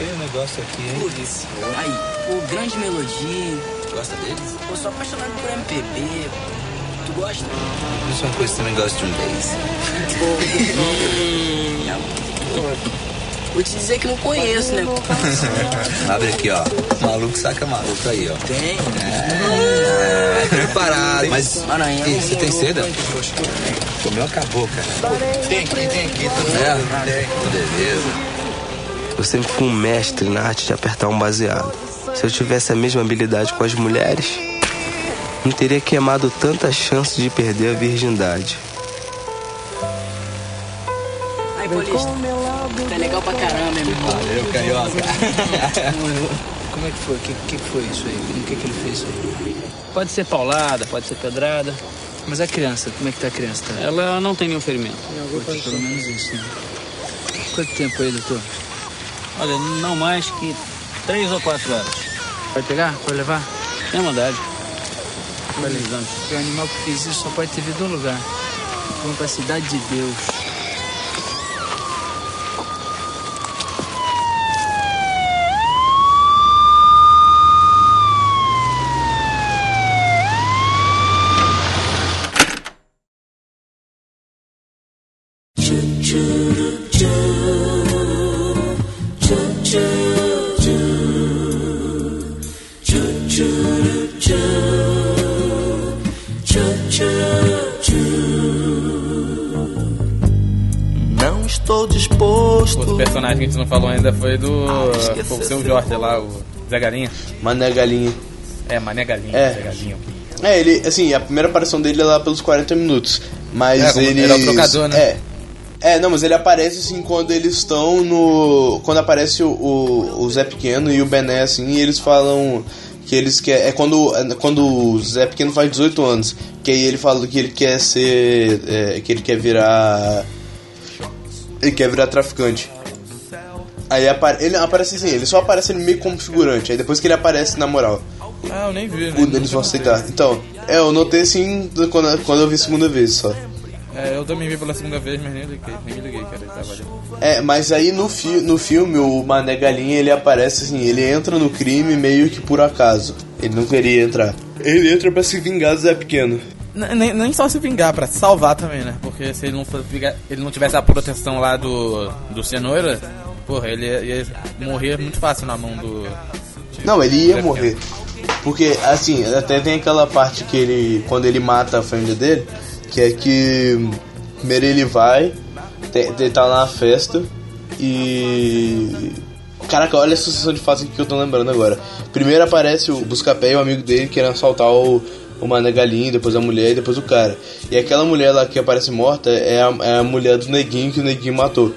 Um negócio aqui, hein? Putz, aí, pô, grande melodia. Gosta deles? Pô, sou apaixonado por MPB. Tu gosta? Isso é uma coisa que também gosta de um bass. Vou te dizer que não conheço, né? Abre aqui, ó. Maluco saca maluco aí, ó. Tem. É, preparado. Mas, Maranhão. Ih, você tem seda? O meu acabou, cara. Tem aqui, tem aqui. Tá É? Tem. Beleza. Eu sempre fui um mestre na arte de apertar um baseado. Se eu tivesse a mesma habilidade com as mulheres, não teria queimado tanta chance de perder a virgindade. Aí, Paulista. Tá legal pra caramba, hein, meu irmão? Valeu, carioca. Como é que foi? O que, que foi isso aí? O que, que ele fez isso aí? Pode ser paulada, pode ser pedrada. Mas a criança, como é que tá a criança? Tá? Ela não tem nenhum ferimento. Putz, pelo menos isso, né? Quanto tempo aí, doutor? Olha, não mais que três ou quatro horas. Vai pegar? Vai levar? Tem maldade. O animal que fez isso só pode ter vindo um lugar. Vamos pra cidade de Deus. Que a gente não falou ainda foi do. Ah, foi o seu Jorge lá, o Zé Galinha. Mané Galinha. É, Mané Galinha, É. Zé Galinha. É, ele, assim, a primeira aparição dele é lá pelos 40 minutos. Mas É, como- ele. era o trocador, né? É. É, não, mas ele aparece assim quando eles estão no. Quando aparece o, o, o Zé Pequeno e o Bené, assim, e eles falam que eles quer É quando, é quando o Zé Pequeno faz 18 anos. Que aí ele fala que ele quer ser. é, que ele quer virar. Ele quer virar traficante. Aí apa- ele aparece assim, ele só aparece meio como figurante. Aí depois que ele aparece na moral. Ah, eu nem vi, né? Eles vão aceitar. Então, é, eu notei assim quando, quando eu vi a segunda vez só. É, eu também vi pela segunda vez, mas nem liguei, nem me liguei, cara, ele tava ali. É, mas aí no, fi no filme o Mané Galinha ele aparece assim, ele entra no crime meio que por acaso. Ele não queria entrar. Ele entra pra se vingar do Zé Pequeno. Nem, nem só se vingar, pra se salvar também, né? Porque se ele não, for vingar- ele não tivesse a proteção lá do, do Cenoura, porra, ele ia, ia morrer muito fácil na mão do. Não, ele ia morrer. Porque, assim, até tem aquela parte que ele. Quando ele mata a família dele, que é que. Primeiro ele vai, ele tá lá na festa e. Caraca, olha a sucessão de fatos que eu tô lembrando agora. Primeiro aparece o Buscapé e o amigo dele querendo assaltar o, o Mané Galinha, depois a mulher e depois o cara. E aquela mulher lá que aparece morta é a, é a mulher do neguinho que o neguinho matou.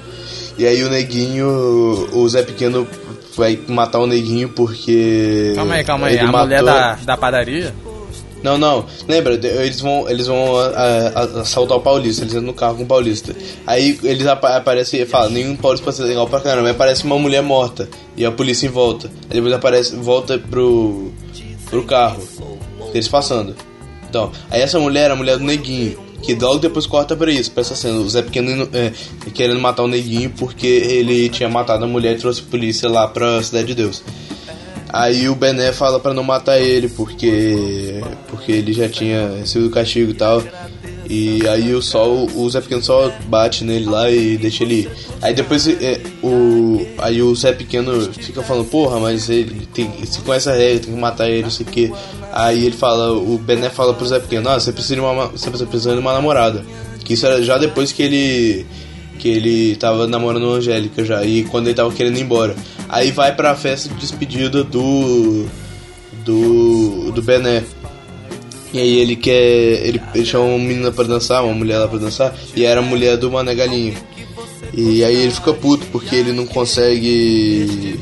E aí o neguinho, o Zé Pequeno vai matar o neguinho porque. Calma aí, calma aí. A mulher matou- da, da padaria? Não, não. Lembra, eles vão, eles vão ah, ah, assaltar o Paulista, eles entram no carro com o Paulista. Aí eles apa aparecem e falam, nenhum Paulista pode ser legal pra caramba. Aí aparece uma mulher morta e a polícia em volta. Aí depois aparece, volta pro, pro carro, eles passando. Então, aí essa mulher era a mulher do Neguinho. Que logo depois corta pra isso, pra essa cena. O Zé Pequeno é, querendo matar o Neguinho porque ele tinha matado a mulher e trouxe a polícia lá pra Cidade de Deus. Aí o Bené fala pra não matar ele porque porque ele já tinha recebido o castigo e tal. E aí o sol, o Zé Pequeno só bate nele lá e deixa ele. Aí depois é, o aí o Zé Pequeno fica falando, porra, mas ele tem se conhece a regra, tem que matar ele, não sei o que. Aí ele fala, o Bené fala pro Zé Pequeno, ah, você precisa de uma você precisa de uma namorada. Que isso era já depois que ele que ele tava namorando a Angélica já, e quando ele tava querendo ir embora. Aí vai pra festa de despedida do. do. do Bené. E aí ele quer. Ele, ele chama uma menina pra dançar, uma mulher lá pra dançar, e era a mulher do Mané Galinha. E aí ele fica puto porque ele não consegue.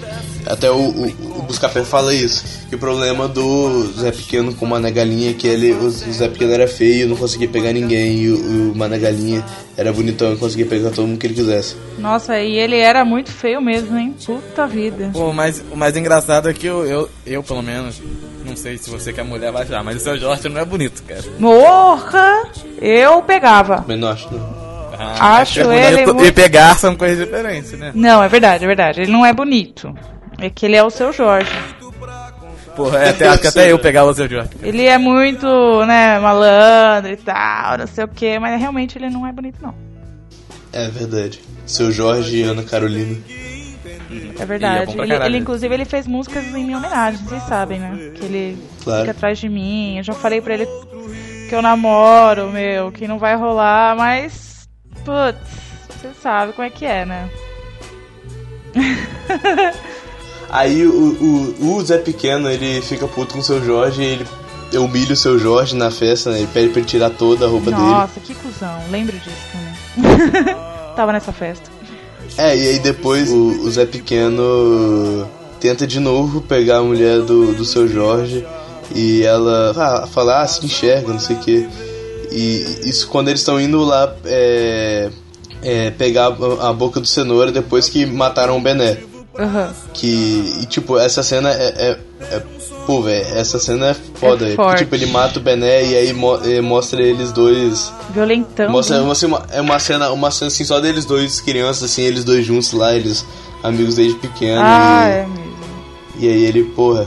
Até o, o, o Buscapé fala isso. Que o problema do Zé Pequeno com o Mané Galinha é que ele, o Zé Pequeno era feio, não conseguia pegar ninguém. E o, o Mané Galinha era bonitão e conseguia pegar todo mundo que ele quisesse. Nossa, e ele era muito feio mesmo, hein? Puta vida. Pô, mas o mais engraçado é que eu, eu, eu, pelo menos, não sei se você que é mulher vai achar, mas o seu Jorge não é bonito, cara. Morra! Eu pegava. Mas não acho, não. Ah, Acho ser ele muito- E pegar são coisas diferentes, né? Não, é verdade, é verdade. Ele não é bonito. É que ele é o seu Jorge. Porra, é, até, acho que até eu pegava o seu Jorge. Ele é muito, né, malandro e tal, não sei o que, mas realmente ele não é bonito, não. É verdade. Seu Jorge e Ana Carolina. É verdade. bom pra Ele, ele, inclusive, ele fez músicas em minha homenagem, vocês sabem, né? Que ele Claro. fica atrás de mim. Eu já falei pra ele que eu namoro, meu, que não vai rolar, mas. Putz, você sabe como é que é, né? Aí o, o, o Zé Pequeno, ele fica puto com o seu Jorge e ele humilha o seu Jorge na festa, né? Ele pede pra ele tirar toda a roupa dele. Nossa, que cuzão. Lembro disso também. Tava nessa festa. É, e aí depois o, o Zé Pequeno tenta de novo pegar a mulher do, do seu Jorge e ela ah, fala, ah, se enxerga, não sei o que. E isso quando eles estão indo lá é, é, pegar a, a boca do cenoura depois que mataram o Bené. Aham. Que, e, tipo, essa cena é. é, é- pô, velho, essa cena é foda. É porque, tipo, ele mata o Bené e aí mo- mostra eles dois. Violentão. Mostra, mostra uma, é uma cena, uma cena assim, só deles dois, crianças, assim, eles dois juntos lá, eles amigos desde pequeno. Ah, e, é mesmo. e aí ele, porra.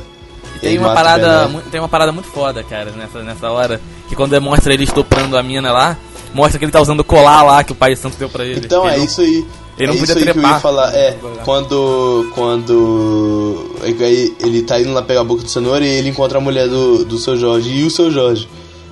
e Tem aí uma, mata o parada, Bené. mu- tem uma parada muito foda, cara, nessa, nessa hora. Que quando demonstra ele estuprando a mina lá, mostra que ele tá usando o colar lá que o pai santo deu pra ele. Então Ele é não- isso aí. Ele não é podia isso aí que eu trepar. ia falar. É, quando. Quando. Aí ele tá indo lá pegar a boca do cenoura e ele encontra a mulher do, do seu Jorge e o seu Jorge.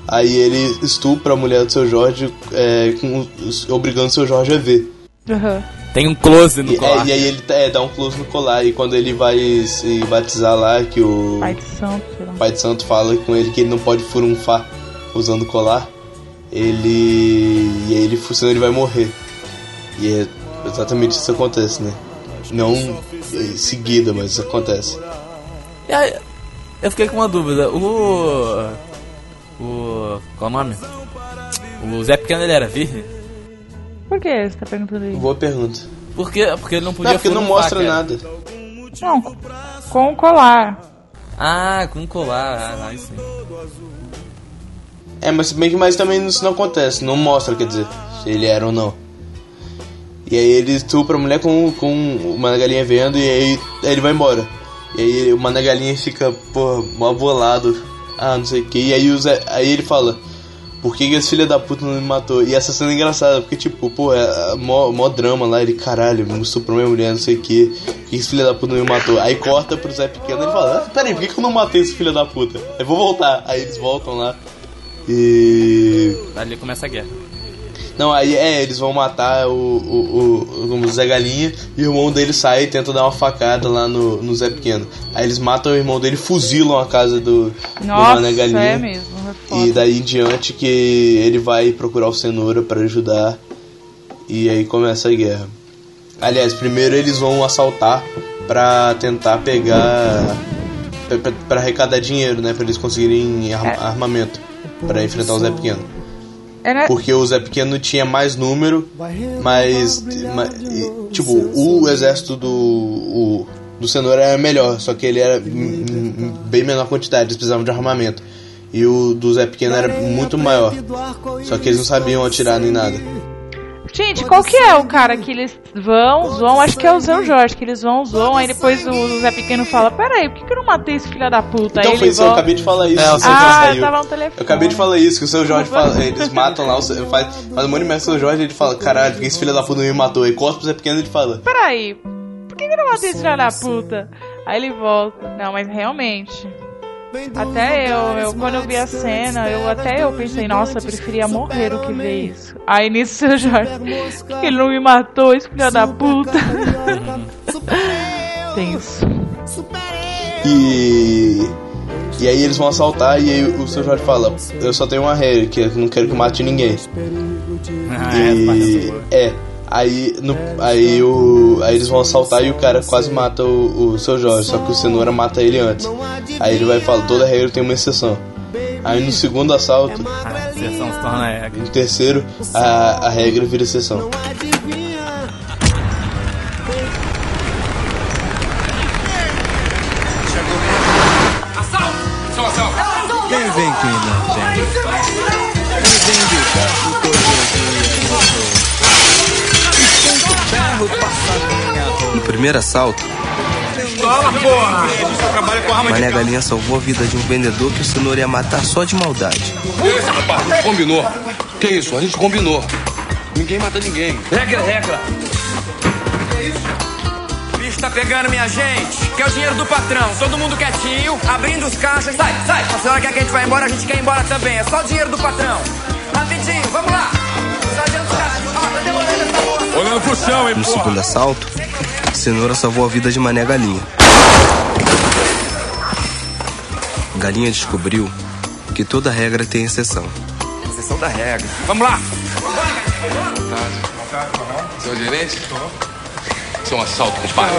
Aí ele estupra a mulher do seu Jorge, é, com, obrigando o seu Jorge a ver. Aham. Tem um close no E, colar. é, e aí ele é, dá um close no colar. E quando ele vai se batizar lá, que o Pai de santo. pai de santo fala com ele que ele não pode furunfar usando colar, ele. E aí ele, senão ele vai morrer. E é exatamente isso acontece, né? Não em seguida, mas isso acontece. E aí, eu fiquei com uma dúvida. O. O. Qual o nome? O Zé Pequeno ele era virgem? Por que você tá perguntando isso? Boa pergunta. Por quê? Porque ele não podia Não, porque não mostra cara. nada. Não, com o colar. Ah, com colar, ah, aí sim. É, mas bem que mais também isso não acontece, não mostra, quer dizer, se ele era ou não. E aí ele estupra a mulher com, com uma galinha vendo e aí, aí ele vai embora. E aí o Mané Galinha fica, porra, mó bolado. Ah, não sei o que. E aí, Zé- aí ele fala, por que, que esse filho da puta não me matou? E essa cena é engraçada, porque tipo, pô, é, é mó, mó drama lá, ele, caralho, me estuprou minha mulher, não sei o que. Por que esse filho da puta não me matou? Aí corta pro Zé Pequeno e ele fala, ah, peraí, por que, que eu não matei esse filho da puta? Eu vou voltar. Aí eles voltam lá. E. Ali começa a guerra. Não, aí é, eles vão matar o, o, o, o Zé Galinha e o irmão dele sai e tenta dar uma facada lá no, no Zé Pequeno. Aí eles matam o irmão dele, fuzilam a casa do, do Nossa, Mané Galinha. é mesmo. é. E daí em diante que ele vai procurar o Cenoura pra ajudar. E aí começa a guerra. Aliás, primeiro eles vão assaltar pra tentar pegar. pra arrecadar dinheiro, né? Pra eles conseguirem É. armamento pra enfrentar o Zé Pequeno. Era... Porque o Zé Pequeno tinha mais número, mas. ma- e, tipo, o exército do. O, do Cenoura era melhor, só que ele era em- em bem menor quantidade, eles precisavam de armamento. E o do Zé Pequeno era muito maior. Só que eles não sabiam atirar nem nada. Gente, qual que é o cara que eles vão, zoam? Acho que é o Zé Jorge, que eles vão, zoam, aí depois o Zé Pequeno fala, peraí, por que, que eu não matei esse filho da puta? Então aí foi isso, eu volta- acabei de falar isso. É, o Ah, eu saiu. tava no telefone. Eu acabei de falar isso, que o seu Jorge fala, eles matam lá, o seu- faz, faz um monte de merda com o seu Jorge e ele fala, caralho, por que esse filho da puta não me matou? Aí cospe pro Zé Pequeno e ele fala, Peraí, por que, que eu não matei esse filho da puta? Aí ele volta. Não, mas realmente. Até eu, eu, quando eu vi a cena, eu até eu pensei, nossa, eu preferia morrer do que ver isso. Aí nisso, seu Jorge, que ele não me matou, esse filho da puta? Tenso. E. E aí eles vão assaltar e aí o seu Jorge fala, eu só tenho uma regra, que eu não quero que mate ninguém. Ah, e é. Aí, no, aí, o, aí eles vão assaltar e o cara quase mata o, o seu Jorge, só que o Cenoura mata ele antes. Aí ele vai falar, toda regra tem uma exceção. Aí no segundo assalto, A exceção se torna regra. no terceiro, a, a regra vira exceção. Primeiro assalto, Mané Galinha salvou a vida de um vendedor que o Cenoura ia matar só de maldade. Esse rapaz, a gente combinou. Que isso? A gente combinou. Ninguém mata ninguém. Regra, regra. O bicho tá pegando minha gente. Quer o dinheiro do patrão. Todo mundo quietinho, abrindo os caixas. Sai, sai. A senhora quer que a gente vá embora, a gente quer ir embora também. É só o dinheiro do patrão. Rapidinho, vamos lá. Sai dentro dos caixas. Ó, tá demorando essa porra. Olhando pro chão, hein, No porra. segundo assalto, Cenoura salvou a vida de Mané Galinha. Galinha descobriu que toda regra tem exceção. Exceção da regra. Vamos lá. Seu gerente? Isso é um assalto, compadre.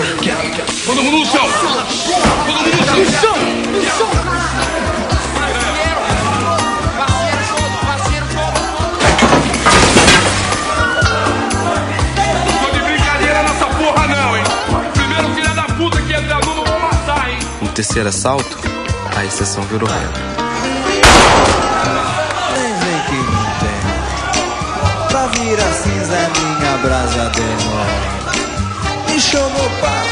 Todo mundo no chão! Todo mundo no chão! Tô terceiro assalto, a exceção virou regra. Quem vem quem não tem? Pra virar cinza minha brasa demora. Me chamou pra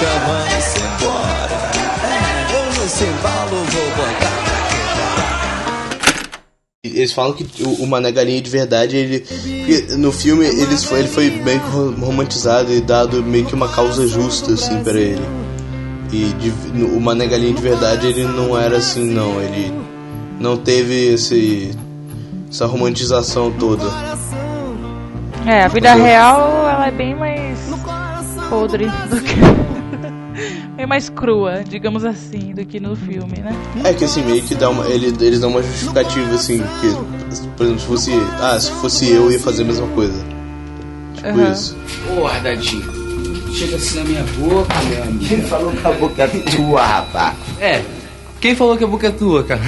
já vamos embora. É, eu nesse embalo vou botar Eles falam que o, Mané Galinha de verdade, ele. no filme eles foi, ele foi bem ro- romantizado e dado meio que uma causa justa, assim, pra ele. E de- o Mané Galinha de verdade, ele não era assim, não. Ele não teve esse. essa romantização toda. É, a vida real, ela é bem mais podre do que... bem mais crua, digamos assim, do que no filme, né? É que assim, meio que dá uma, ele, eles dão uma justificativa, assim, que, por exemplo, se fosse. Ah, se fosse eu, ia fazer a mesma coisa. Tipo Aham. isso. Porra, Dadinho. Chega assim na minha boca, meu amigo. Quem falou que a boca é tua, rapaz? É. Quem falou que a boca é tua, cara?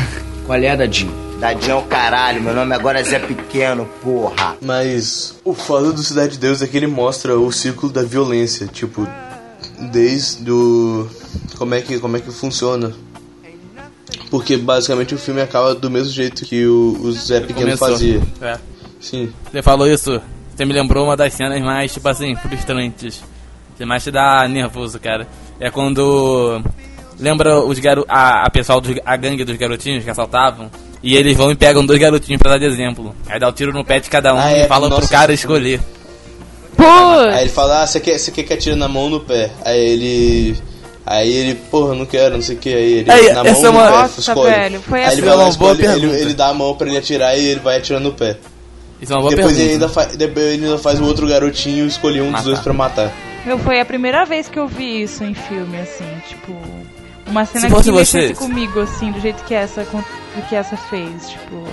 Qual é, Dadinho? Dadinho é o caralho, meu nome agora é Zé Pequeno, porra. Mas o foda do Cidade de Deus é que ele mostra o ciclo da violência, tipo, desde o como é que como é que funciona. Porque basicamente o filme acaba do mesmo jeito que o, o Zé Pequeno Começou. fazia. É. Sim. Você falou isso, você me lembrou uma das cenas mais, tipo assim, frustrantes. Que mais te dá nervoso, cara. É quando. Lembra os garo a, a pessoal, dos, a gangue dos garotinhos que assaltavam? E eles vão e pegam dois garotinhos pra dar de exemplo. Aí dá o tiro no pé de cada um Ah, e é, falam pro cara sim. escolher. Aí ele fala, ah, você quer, você quer que atire na mão ou no pé? Aí ele. Aí ele, porra, não quero, não sei o que. Aí ele, Aí, na mão essa é ou no uma- pé, escolhe. velho, foi aí essa- ele vai lá, é uma boa escolhe, ele, pergunta. ele dá a mão pra ele atirar e ele vai atirando no pé. Isso é uma boa depois pergunta. ele ainda, fa depois ele ainda faz o outro garotinho escolher um dos Matar. dois pra matar. Meu, foi a primeira vez que eu vi isso em filme, assim, tipo. Uma cena que mexesse comigo, assim, do jeito que essa, que essa fez, tipo.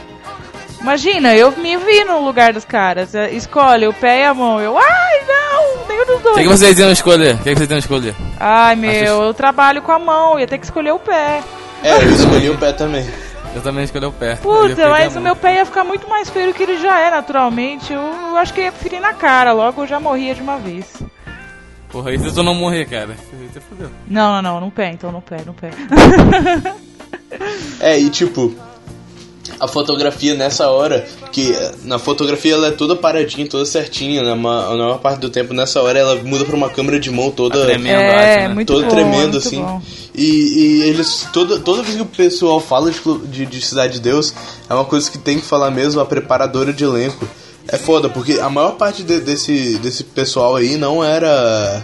Imagina, eu me vi no lugar dos caras. eh, Escolhe o pé e a mão. Eu, ai, não, nenhum dos O dois. que, que vocês iam escolher? O que, que vocês iam escolher? Ai, meu, eu trabalho com a mão, ia ter que escolher o pé. É, eu escolhi o pé também. Eu também escolhi o pé. Puta, mas o meu pé ia ficar muito mais feio do que ele já é naturalmente. Eu, eu acho que ia preferir na cara, logo eu já morria de uma vez. Porra, e se tu não morrer, cara? Você fodeu. Não, não, não, no pé, então no pé, no pé. É, e tipo, a fotografia nessa hora, que na fotografia ela é toda paradinha, toda certinha, na, na maior parte do tempo, nessa hora ela muda pra uma câmera de mão toda. tremendo, É, acho, né? muito Toda bom, tremendo, muito assim. bom. E, e eles, toda, toda vez que o pessoal fala de, de, de Cidade de Deus, é uma coisa que tem que falar mesmo, a preparadora de elenco. É foda, porque a maior parte de- desse, desse pessoal aí não era.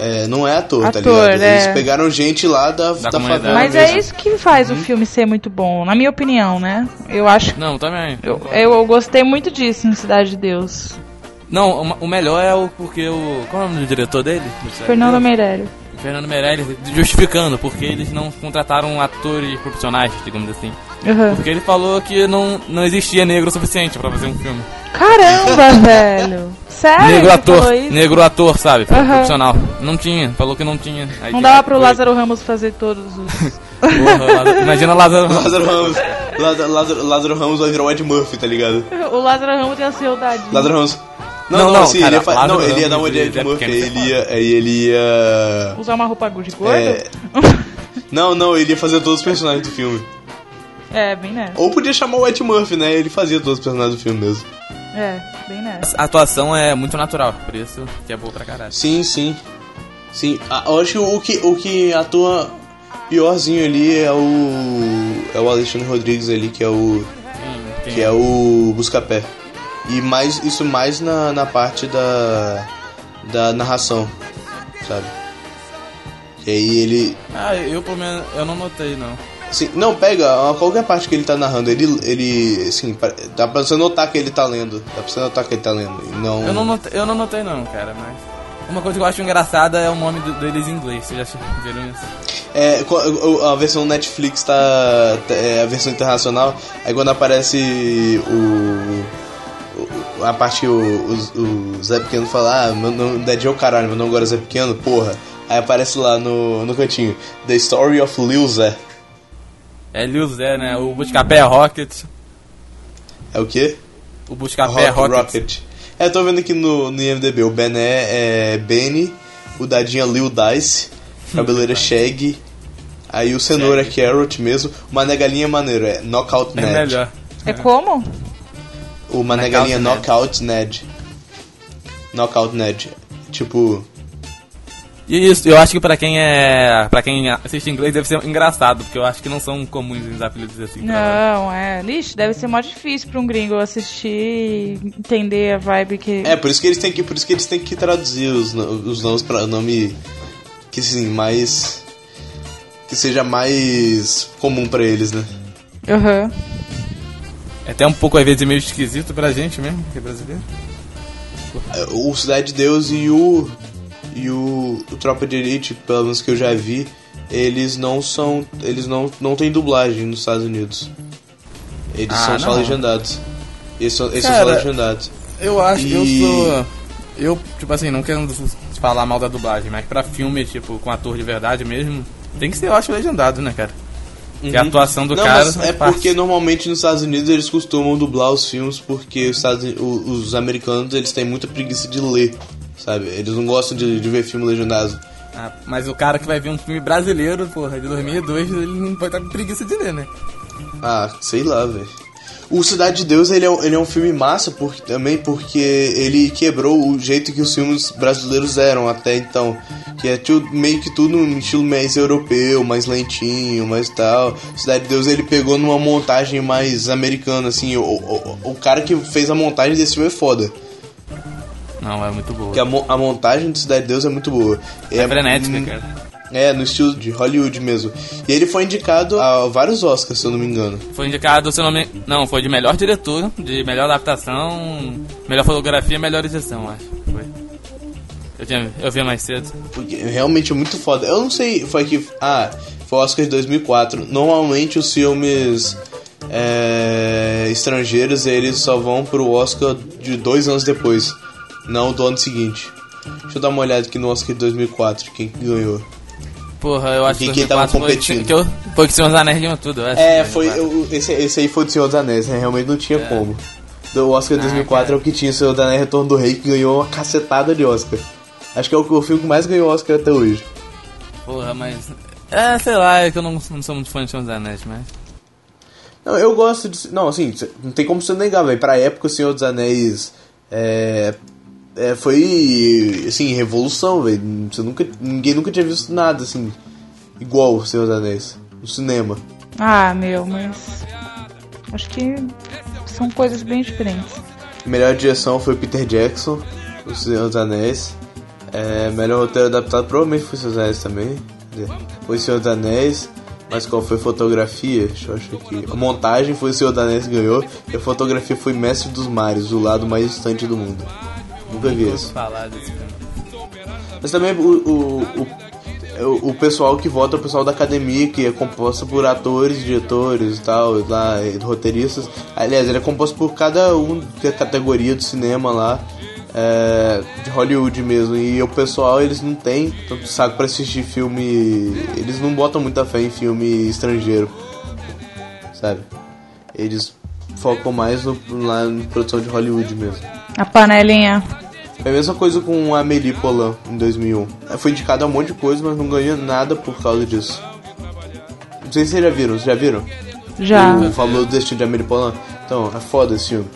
é, não é ator, tá Ator, ligado? é. Eles pegaram gente lá da, da, favela. Mas mesmo. é isso que faz o filme ser muito bom, na minha opinião, né? Eu acho. Não, também. Eu, eu, eu gostei muito disso em Cidade de Deus. Não, o, o melhor é o porque o. Qual é o nome do diretor dele? Fernando Meirelles. Fernando Meirelles justificando porque eles não contrataram atores profissionais, digamos assim. Uhum. Porque ele falou que não, não existia negro o suficiente pra fazer um filme. Caramba, velho! Sério? negro ator, negro ator, sabe? Aham. Profissional. Não tinha, falou que não tinha. Aí Não dava pro foi- Lázaro Ramos fazer todos os. Porra, Lázaro- imagina Lázaro Ramos. Lázaro Ramos. Lázaro, Lázaro, Lázaro Ramos vai virar o Ed Murphy, tá ligado? o Lázaro Ramos ia ser o Dadinho. Lázaro Ramos. Não, Não, não, assim, cara, ele ia, fa- Lázaro não, ele ia dar uma de Ed Murphy, ele ia, aí ele ia... Usar uma roupa de gordo? É... Não, não, ele ia fazer todos os personagens do filme. É, bem nessa. Ou podia chamar o Ed Murphy, né? Ele fazia todos os personagens do filme mesmo. É, bem nessa. A atuação é muito natural, por isso que é boa pra caralho. Sim, sim. Sim, eu acho que o que, o que atua piorzinho ali é o. É o Alexandre Rodrigues ali, que é o. quem Que é o Buscapé. E mais, isso mais na, na parte da. Da narração, sabe? E aí ele. Ah, eu pelo menos eu não notei não. Assim, não, pega qualquer parte que ele tá narrando, ele. ele assim, dá pra você notar que ele tá lendo. Dá pra você notar que ele tá lendo. Não... Eu não notei, eu não notei não, cara, mas. Uma coisa que eu acho engraçada é o nome deles em inglês, vocês já viram isso? É, a versão Netflix tá, tá- é a versão internacional. Aí quando aparece o, a parte que o, o, o Zé Pequeno fala, ah, meu nome é o caralho, meu nome agora é Zé Pequeno, porra. Aí aparece lá no, no cantinho, The Story of Lil Zé. É Lil Zé, né? O Buscapé é Rocket. É o quê? O Buscapé é Rock- Rocket. Rocket. É, tô vendo aqui no, no IMDB, o Bené é Benny, o Dadinho é Lil Dice, é Shaggy, aí o Cenoura é Carrot mesmo, o Mané Galinha é maneiro, é Knockout É Ned. melhor. É como? O Mané Knockout Galinha é. Knockout Ned. Knockout Ned. Tipo, E isso, eu acho que pra quem é. para quem assiste inglês deve ser engraçado, porque eu acho que não são comuns os apelidos assim. pra- Não, é. Lixo, deve ser mó difícil pra um gringo assistir e entender a vibe que. é, por isso que eles têm que, por isso que eles têm que traduzir os, os nomes para nome que assim, mais que seja mais comum pra eles, né? Aham. É até um pouco às vezes meio esquisito pra gente mesmo, que é brasileiro. É, O Cidade de Deus e o e o, o Tropa de Elite, pelo menos que eu já vi, eles não são, eles não não têm dublagem nos Estados Unidos. Eles Ah, são só não. legendados. Eles são, eles são só Cara, legendados. Eu acho, eu E- sou. Eu, tipo assim, não querendo falar mal da dublagem, mas pra filme, tipo, com ator de verdade mesmo, tem que ser, eu acho, legendado, né, cara? Que a Uhum. atuação do Não, cara. é porque normalmente nos Estados Unidos eles costumam dublar os filmes porque os, Estados os americanos eles têm muita preguiça de ler, sabe? Eles não gostam de, de ver filme legendado. Ah, mas o cara que vai ver um filme brasileiro, porra, de 2002, ele não pode estar com preguiça de ler, né? Ah, sei lá, velho. O Cidade de Deus ele é, um- ele é um filme massa por, também porque ele quebrou o jeito que os filmes brasileiros eram até então. Que é tudo, meio que tudo um estilo mais europeu, mais lentinho, mais tal. Cidade de Deus ele pegou numa montagem mais americana, assim. O, o, o cara que fez a montagem desse filme é foda. Não, é muito boa. Porque a, mo- a montagem do Cidade de Deus é muito boa. É frenética, hum, cara. É, no estilo de Hollywood mesmo. E ele foi indicado a vários Oscars, se eu não me engano. Foi indicado, se eu não me... Não, foi de melhor diretor, de melhor adaptação, melhor fotografia, melhor edição, acho. Foi. Eu, tinha... eu vi mais cedo. Porque realmente é muito foda. Eu não sei, foi que. Ah, foi o Oscar de 2004. Normalmente os filmes é, estrangeiros eles só vão pro Oscar de dois anos depois, não do ano seguinte. Deixa eu dar uma olhada aqui no Oscar de 2004, quem que ganhou. Porra, eu acho que quem tava 2004 foi, competindo? que foi que o Senhor dos Anéis ganhou tudo, eu acho. É, foi. eu- esse, esse aí foi do Senhor dos Anéis, né? Realmente não tinha como. Do Oscar de 2004 é o que tinha, o Senhor dos Anéis Retorno do Rei, que ganhou uma cacetada de Oscar. Acho que é o, o filme que mais ganhou Oscar até hoje. Porra, mas... É, sei lá, é que eu não, não sou muito fã de Senhor dos Anéis, mas... Não, eu gosto de. Não, assim, não tem como você negar, velho. Pra época, o Senhor dos Anéis. É. é, foi. Assim, revolução, velho. Nunca. Ninguém nunca tinha visto nada, assim. Igual o Senhor dos Anéis. No cinema. Ah, meu, mas. Acho que são coisas bem diferentes. Melhor direção foi Peter Jackson, O Senhor dos Anéis. É, melhor roteiro adaptado provavelmente foi O Senhor dos Anéis também. Foi O Senhor dos Anéis. Mas qual foi a fotografia? Deixa eu achar aqui. A montagem foi O Senhor dos Anéis que ganhou. E a fotografia foi Mestre dos Mares, o lado mais distante do mundo. Nunca vi isso. falar desse filme. Mas também o, o, o, o, o pessoal que vota é o pessoal da academia, que é composto por atores, diretores e tal, lá, roteiristas. Aliás, ele é composto por cada um que é categoria do cinema lá, é, de Hollywood mesmo. E o pessoal, eles não tem tanto saco pra assistir filme. Eles não botam muita fé em filme estrangeiro, sabe? Eles focam mais no, lá na produção de Hollywood mesmo. A panelinha. É a mesma coisa com a Amélie Poulain em 2001. Ela foi indicada a um monte de coisa, mas não ganhou nada por causa disso. Não sei se vocês já viram, vocês já viram? Já. O falou do destino de Amélie Poulain. Então, é foda esse filme.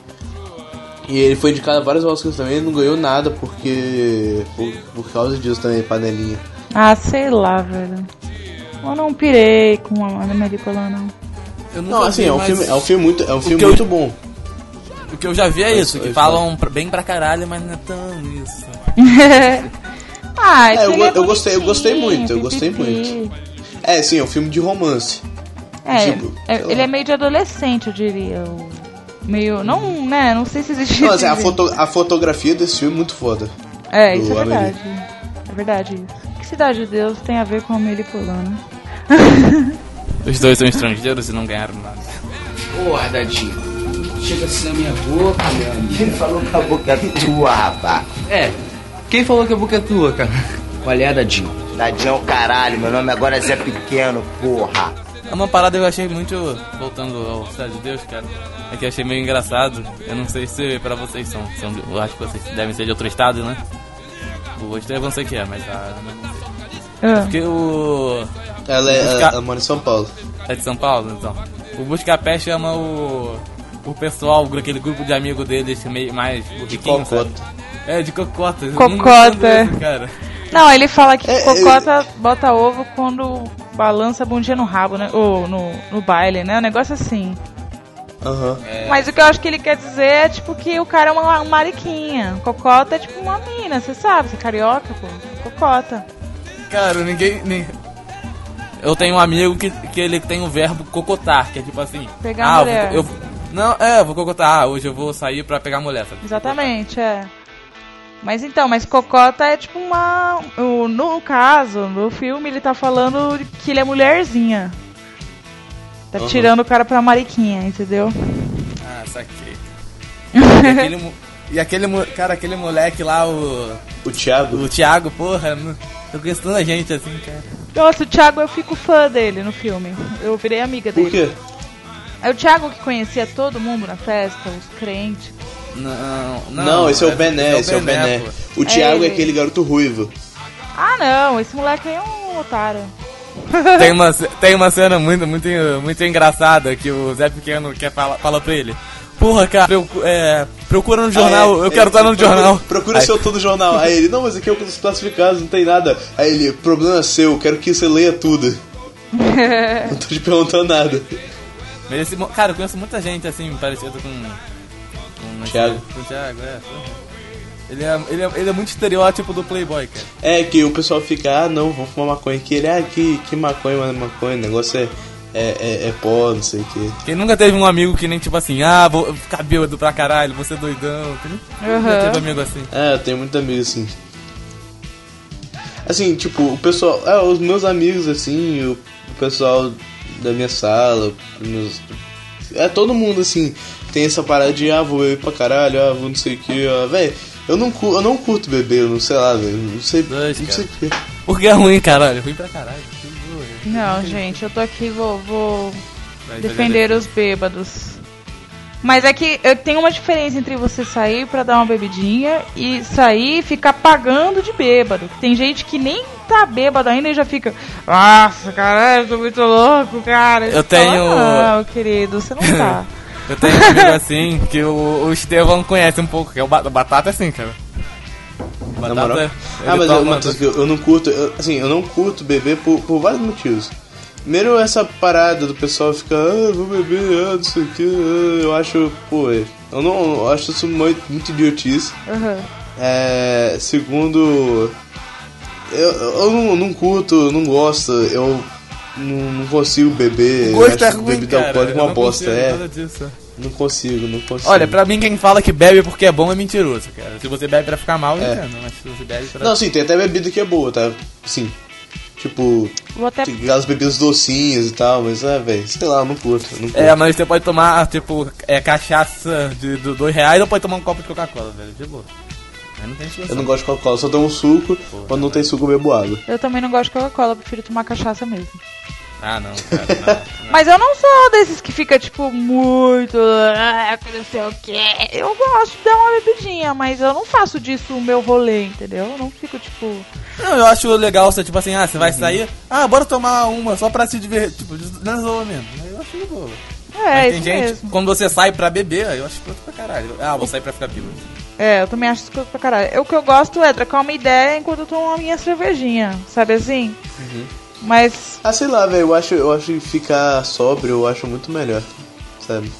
E ele foi indicado a vários Oscars também e não ganhou nada porque. Por, por causa disso também, panelinha. Ah, sei lá, velho. Eu não pirei com a Americola, não. Eu Não, assim, é um mas filme, é um filme muito, é um filme que eu- muito bom. O que eu já vi é isso, que falam bem pra caralho, mas não é tão isso. ah, É, eu, eu gostei, eu gostei muito, eu gostei muito. É, sim, é um filme de romance. É, Tipo, é, ele é meio de adolescente, eu diria. Meio. Não, né? Não sei se existe. Não, assim, a, foto, a fotografia desse filme é muito foda. É, isso é verdade. É verdade isso. Que Cidade de Deus tem a ver com a Melipolana? Os dois são estrangeiros e não ganharam nada. Porra, Dadinho. Chega assim na minha boca, meu amigo. Ele falou que a boca é tua, rapaz. É, quem falou que a boca é tua, cara? Qual é, Dadinho? Dadinho é o caralho, meu nome agora é Zé Pequeno, porra. É uma parada que eu achei muito. Voltando ao Cidade de Deus, cara. É que eu achei meio engraçado. Eu não sei se pra vocês são. são eu acho que vocês devem ser de outro estado, né? O outro eu não sei o que é, mas a sei. Ah. Porque o. Ela, é, Busca- ela mora em São Paulo. É de São Paulo, então. O Buscapé chama o. O pessoal, aquele grupo de amigos deles meio mais riquinho, sabe? É, de cocota. Não Cocota. entendo isso, cara. Não, ele fala que É, cocota bota ovo quando balança a bundinha no rabo, né? Ou no, no baile, né? Um negócio assim. Aham. Mas o que eu acho que ele quer dizer é, tipo, que o cara é uma, uma mariquinha. Cocota é tipo uma mina, você sabe, você é carioca, pô. Cocota. Cara, ninguém. nem- Eu tenho um amigo que, que ele tem o verbo cocotar, que é tipo assim. Pegar a ah, mulher. Eu, eu- não, é, eu vou cocotar. Ah, hoje eu vou sair pra pegar mulher, sabe? Exatamente, é. Mas então, mas cocota é tipo uma. No caso, no filme, ele tá falando que ele é mulherzinha. Tá Aham. tirando o cara pra mariquinha, entendeu? Ah, saquei. E aquele, E aquele, cara, aquele moleque lá, o... O Thiago? O Thiago, porra, eu conheço tanta gente assim, cara. Nossa, o Thiago, eu fico fã dele no filme. Eu virei amiga dele. Por quê? É o Thiago que conhecia todo mundo na festa, os crentes. Não, Não, esse é o Bené, esse é o Bené. O Thiago é ele. aquele garoto ruivo. Ah, não, esse moleque aí é um otário. Tem uma, tem uma cena muito, muito, muito engraçada que o Zé Pequeno quer fala, fala pra ele. Porra, cara, procu- é, procura no jornal, Ah, é, eu quero é, estar no procura- jornal. Procura Aí- seu todo jornal. Aí ele, não, mas aqui é o dos classificados, não tem nada. Aí ele, problema seu, quero que você leia tudo. Não tô te perguntando nada. Mo- cara, eu conheço muita gente assim, parecido com. com esse- Thiago. Com o Thiago, é. Ele é, ele, é, ele é muito estereótipo do Playboy, cara. É que o pessoal fica, ah não, vou fumar maconha aqui. Ele, ah, que, que maconha, mano, maconha, o negócio é, é, é, é pó, não sei o que. Quem nunca teve um amigo que nem tipo assim, ah, vou ficar bêbado pra caralho, você é doidão. Quem nunca Aham. teve amigo assim? É, eu tenho muito amigo assim. Assim, tipo, o pessoal. É, os meus amigos, assim, o pessoal da minha sala, meus. É todo mundo assim, tem essa parada de ah, vou beber pra caralho, ah, vou não sei o que, ah, velho. Eu não, cu- eu não curto beber, eu não sei lá, velho. Não sei. não sei o que. Porque é ruim, caralho. É ruim pra caralho. Não, gente, eu tô aqui, vou, vou Vai, defender os bêbados. Mas é que eu tenho uma diferença entre você sair pra dar uma bebidinha e sair e ficar pagando de bêbado. Tem gente que nem tá bêbado ainda e já fica. Nossa, caralho, eu tô muito louco, cara. Eu Você tenho- Fala, não, querido, você não tá. Eu tenho um amigo assim que o, o Estevão conhece um pouco, que é o Ba- Batata assim, cara. Batata, Ah, mas eu, Matheus, eu, eu não curto, eu- assim, eu não curto beber por, por vários motivos. Primeiro, essa parada do pessoal ficar, ah, vou beber, ah, não sei o que, eu acho, pô, eu não eu acho isso muito, muito idiotice. Aham. É, segundo, eu, eu não, não curto, eu não gosto, eu não, não consigo beber. O gosto é ruim, bebida cara. alcoólica eu uma não bosta, é. nada disso. Não consigo, não consigo. Olha, pra mim quem fala que bebe porque é bom é mentiroso, cara. Se você bebe pra ficar mal, eu É. entendo. Mas se você bebe pra... Não, sim, tem até bebida que é boa, tá? Sim. Tipo, Vou até... aquelas bebidas docinhas e tal, mas é, velho, sei lá, eu não curto. eu Não curto. É, mas você pode tomar, tipo, é, cachaça de, de dois reais ou pode tomar um copo de Coca-Cola, velho. De boa. Aí não tem Eu não gosto de Coca-Cola, só tomo suco. Quando não tem suco, eu bebo água. Eu também não gosto de Coca-Cola, eu prefiro tomar cachaça mesmo. Ah, não, cara, Mas eu não sou desses que fica, tipo, muito. Ah, não sei o quê. Eu gosto de dar uma bebidinha, mas eu não faço disso o meu rolê, entendeu? Eu não fico, tipo. Não, eu acho legal você, tipo assim, ah, você vai sair, ah, bora tomar uma só pra se divertir, tipo, não zoa mesmo. Aí eu acho de boa. É, Mas tem isso gente, mesmo. quando você sai pra beber, aí eu acho pronto pra caralho. Ah, vou sair pra ficar bêbado. É, eu também acho isso coisa pra caralho. Eu, o que eu gosto é trocar uma ideia enquanto eu tomo a minha cervejinha, sabe assim? Mas. Ah, sei lá, velho, eu acho, eu acho que ficar sóbrio eu acho muito melhor, sabe?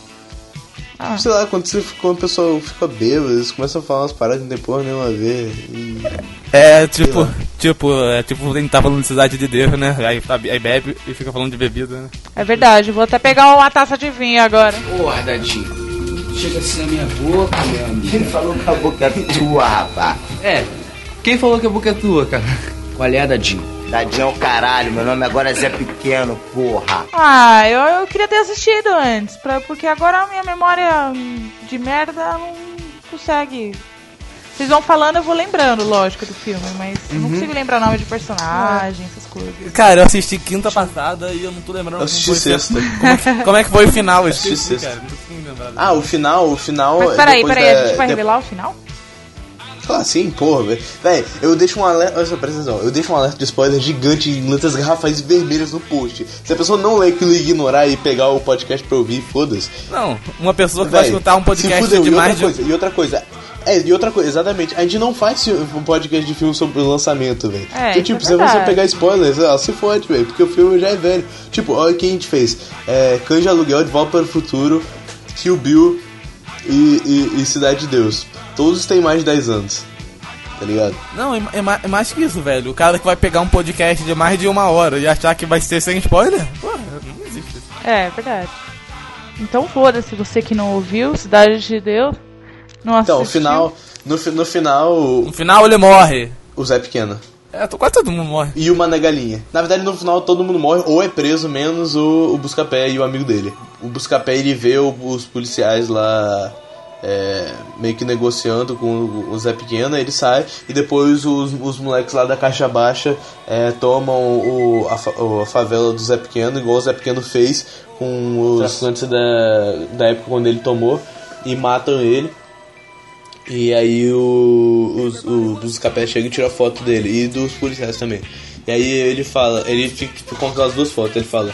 Ah. Sei lá, quando, você, quando o pessoal fica bêbado, eles começam a falar umas paradas que não tem porra nenhuma a ver. E... É, tipo, tipo, é tipo, a gente tá falando de cidade de Deus, né? Aí, tá- aí bebe e fica falando de bebida, né? É verdade, vou até pegar uma taça de vinho agora. Porra, Dadinho. Chega assim na minha boca, meu amigo. Quem falou que a boca é tua, rapaz? É, quem falou que a boca é tua, cara? Qual é, Dadinho? Dadinho é o caralho, meu nome agora é Zé Pequeno, porra. Ah, eu, eu queria ter assistido antes, pra, porque agora a minha memória hum, de merda não consegue. Vocês vão falando, eu vou lembrando, lógico, do filme, mas eu não Uhum. consigo lembrar nome de personagem, essas coisas. Cara, eu assisti quinta passada e eu não tô lembrando Eu assisti sexta. Como é, que, como é que foi o final? Eu Assisti sexta. cara. Ah, o final, o final. Mas peraí, depois peraí, da- a gente vai de- revelar o final? Ah, sim, porra, velho. Véi, eu deixo um alerta. Olha só, presta atenção. Eu deixo um alerta de spoiler gigante em letras garrafais vermelhas no post. Se a pessoa não ler aquilo e ignorar e pegar o podcast pra ouvir, foda-se. Não, uma pessoa que vai escutar um se podcast fudeu. de e outra mais de... coisa, E outra coisa. É, e outra coisa, exatamente. A gente não faz um podcast de filme sobre o lançamento, velho. É, isso tipo, é se você pegar spoilers, ela se fode, velho. Porque o filme já é velho. Tipo, olha o que a gente fez: é, de Aluguel, De Volta para o Futuro, Kill Bill e, e, e Cidade de Deus. Todos têm mais de 10 anos. Tá ligado? Não, é, é é mais que isso, velho. O cara que vai pegar um podcast de mais de uma hora e achar que vai ser sem spoiler, porra, não existe isso. É, é verdade. Então foda-se, você que não ouviu, Cidade de Deus, não assistiu. Então, o final. No, no final. No final ele morre. O Zé Pequeno. É, tô- quase todo mundo morre. E o Mané Galinha. Na verdade, no final todo mundo morre ou é preso, menos o, o Buscapé e o amigo dele. O Buscapé ele vê o- os policiais lá é, meio que negociando com o, Zé Pequeno, ele sai e depois os, os moleques lá da Caixa Baixa é, tomam o, a, a favela do Zé Pequeno, igual o Zé Pequeno fez com os traficantes da, da época quando ele tomou, e matam ele. E aí o, os, o, os capés chegam e tiram foto dele e dos policiais também. E aí ele fala, ele fica fica com aquelas duas fotos, ele fala,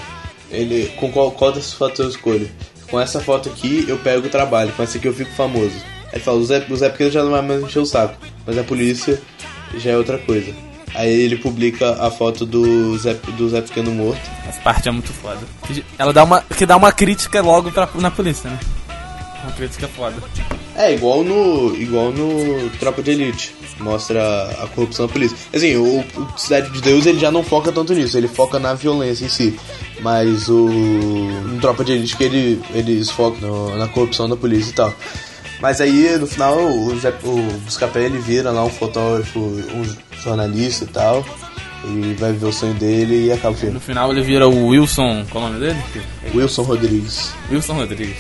ele, com qual, qual dessas fotos eu escolho? Com essa foto aqui eu pego o trabalho, com essa aqui eu fico famoso. Aí ele fala, o Zé, o Zé Pequeno já não vai mais encher o saco, mas a polícia já é outra coisa. Aí ele publica a foto do Zé, do Zé Pequeno morto. Essa parte é muito foda. Ela dá uma, que dá uma crítica logo pra, na polícia, né? Uma crítica foda. É, igual no. igual no Tropa de Elite. Mostra a corrupção da polícia. Assim, o, o Cidade de Deus ele já não foca tanto nisso, ele foca na violência em si. Mas o. No Tropa de Elite que ele, eles focam no- na corrupção da polícia e tal. Mas aí no final o, Zé, o Buscapé ele vira lá um fotógrafo, um jornalista e tal. E vai viver o sonho dele e acaba o filme. No final ele vira o Wilson. Qual é o nome dele? Wilson Rodrigues. Wilson Rodrigues.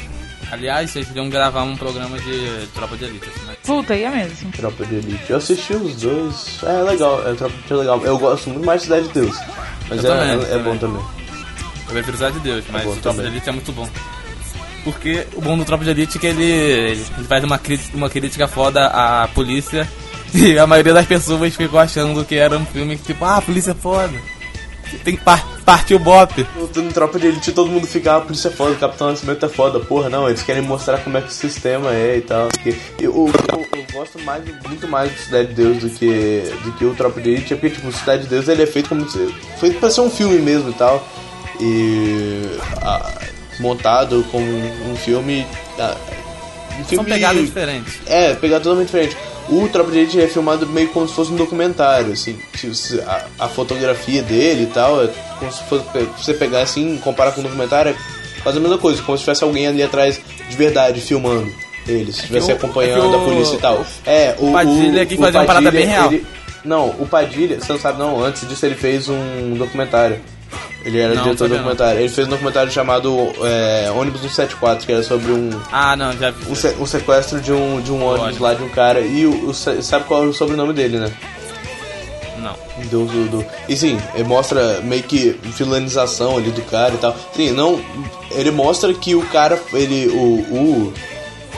Aliás, vocês podiam gravar um programa de Tropa de Elite. Assim, né? Puta, ia mesmo. Tropa de Elite. Eu assisti os dois. É legal, é Tropa de Elite é legal. Eu gosto muito mais de Cidade de Deus. Mas Eu é, também, é- é também. bom também. Eu prefiro Cidade de Deus, mas bom o Tropa de Elite é muito bom. Porque o bom do Tropa de Elite é que ele, ele faz uma crítica, uma crítica foda à polícia e a maioria das pessoas ficou achando que era um filme que tipo, ah, a polícia é foda. Tem que partir o bop. No, no Tropa de Elite todo mundo fica, ah, a polícia é foda, o Capitão Nascimento é foda. Porra, não, eles querem mostrar como é que o sistema é e tal. Porque eu, eu, eu- eu gosto mais, muito mais do Cidade de Deus do que, do que o Tropa de Elite, porque tipo, o Cidade de Deus ele é feito como se- feito pra ser um filme mesmo e tal. E ah, montado como um filme. ah, um São filme pegadas diferentes. É, pegar totalmente diferente. O Tropa de Elite é filmado meio como se fosse um documentário, assim. Tipo, se- A, a fotografia dele e tal, é como se fosse você pegar assim, comparar com um documentário, é quase a mesma coisa, como se tivesse alguém ali atrás de verdade filmando eles, estivesse o- acompanhando é que a o- polícia e tal. É, o, o Padilha aqui o fazia uma parada bem real. ele- não, o Padilha, você não sabe não, antes disso ele fez um documentário. Ele era Não, diretor do sabia não. documentário. Ele fez um documentário chamado é, Ônibus 174, que era sobre um, Ah, não, já vi. um, se- um sequestro de um, de um ônibus lá de um cara. E o, o- sabe qual é o sobrenome dele, né? Não. Do, do, do- E sim, ele mostra meio que vilanização ali do cara e tal. Sim, não. Ele mostra que o cara, ele. O, o,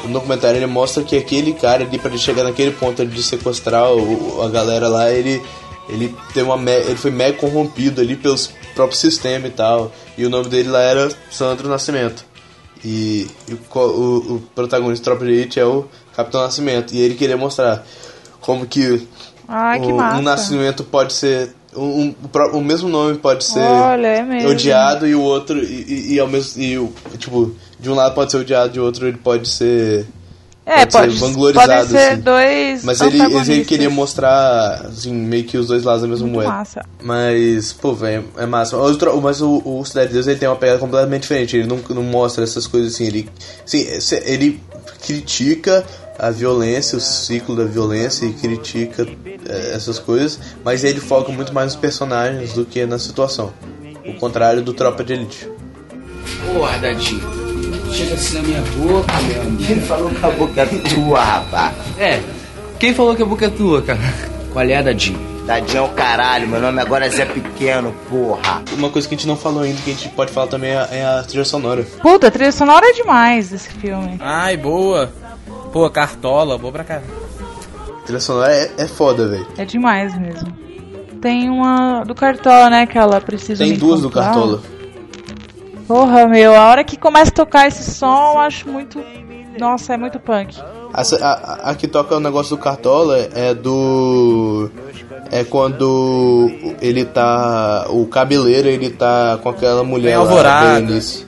o documentário ele mostra que aquele cara ali, pra ele chegar naquele ponto de sequestrar o, a galera lá, ele. Ele, tem uma, me- ele foi mega corrompido ali pelos próprios sistemas e tal. E o nome dele lá era Sandro Nascimento. E, e o, o, o protagonista do Tropa de Elite é o Capitão Nascimento. E ele queria mostrar como que Ai, que o- massa. um nascimento pode ser. Um, um- o mesmo nome pode ser Olha, é odiado e o outro. E, e, e ao mesmo. E, tipo, de um lado pode ser odiado, de outro ele pode ser. É, pode, ser vanglorizado. podem ser assim. dois Mas ele, ele queria mostrar, assim, meio que os dois lados da mesma Muito moeda. massa. Mas, pô, velho, é massa. Mas, o tro- mas o, o Cidade de Deus ele tem uma pegada completamente diferente. Ele não, não mostra essas coisas assim. Ele, sim, esse- ele critica a violência, o ciclo da violência e critica eh, essas coisas. Mas ele foca muito mais nos personagens do que na situação. O contrário do Tropa de Elite. Porra, Dadinho. Chega assim na minha boca, meu amigo. Quem falou que a boca é tua, rapaz? É, quem falou que a boca é tua, cara? Qual é, Dadinho? Dadinho é o caralho, meu nome agora é Zé Pequeno, porra. Uma coisa que a gente não falou ainda, que a gente pode falar também, é a, é a trilha sonora. Puta, a trilha sonora é demais desse filme. Ai, boa. Pô, cartola, boa pra cá. A trilha sonora é, é foda, velho. É demais mesmo. Tem uma do Cartola, né? Que ela precisa Tem duas do encontrar. Cartola. Porra, meu, a hora que começa a tocar esse som, eu acho muito. Nossa, é muito punk. Essa, a, a- a que toca o negócio do Cartola é do. É quando ele tá. O cabeleiro ele tá com aquela mulher Tem lá, Alvorada. Berenice.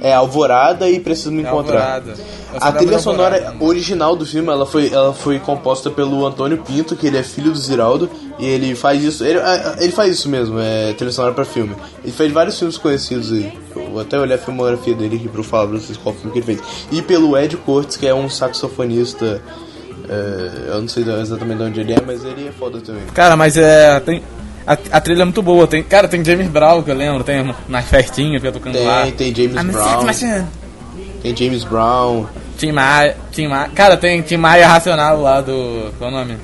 É Alvorada e Preciso Me É Encontrar. Só A trilha sonora Alvorada. original do filme ela foi, ela foi composta pelo Antônio Pinto, que ele é filho do Ziraldo, e ele faz isso. Ele, é, ele faz isso mesmo, é trilha sonora pra filme. Ele fez vários filmes conhecidos aí. Eu vou até olhar a filmografia dele aqui pra eu falar pra vocês qual filme que ele fez. E pelo Ed Cortes, que é um saxofonista. é, eu não sei exatamente de onde ele é, mas ele é foda também. Cara, mas é. Tem, a, a trilha é muito boa. Tem, cara, tem James Brown que eu lembro, tem nas festinhas que eu tocando lá. Tem, tem James I'm a Brown. Tem James Brown. Tim Maia, Tim Maia. Cara, tem Tim Maia Racional lá do. Qual é o nome?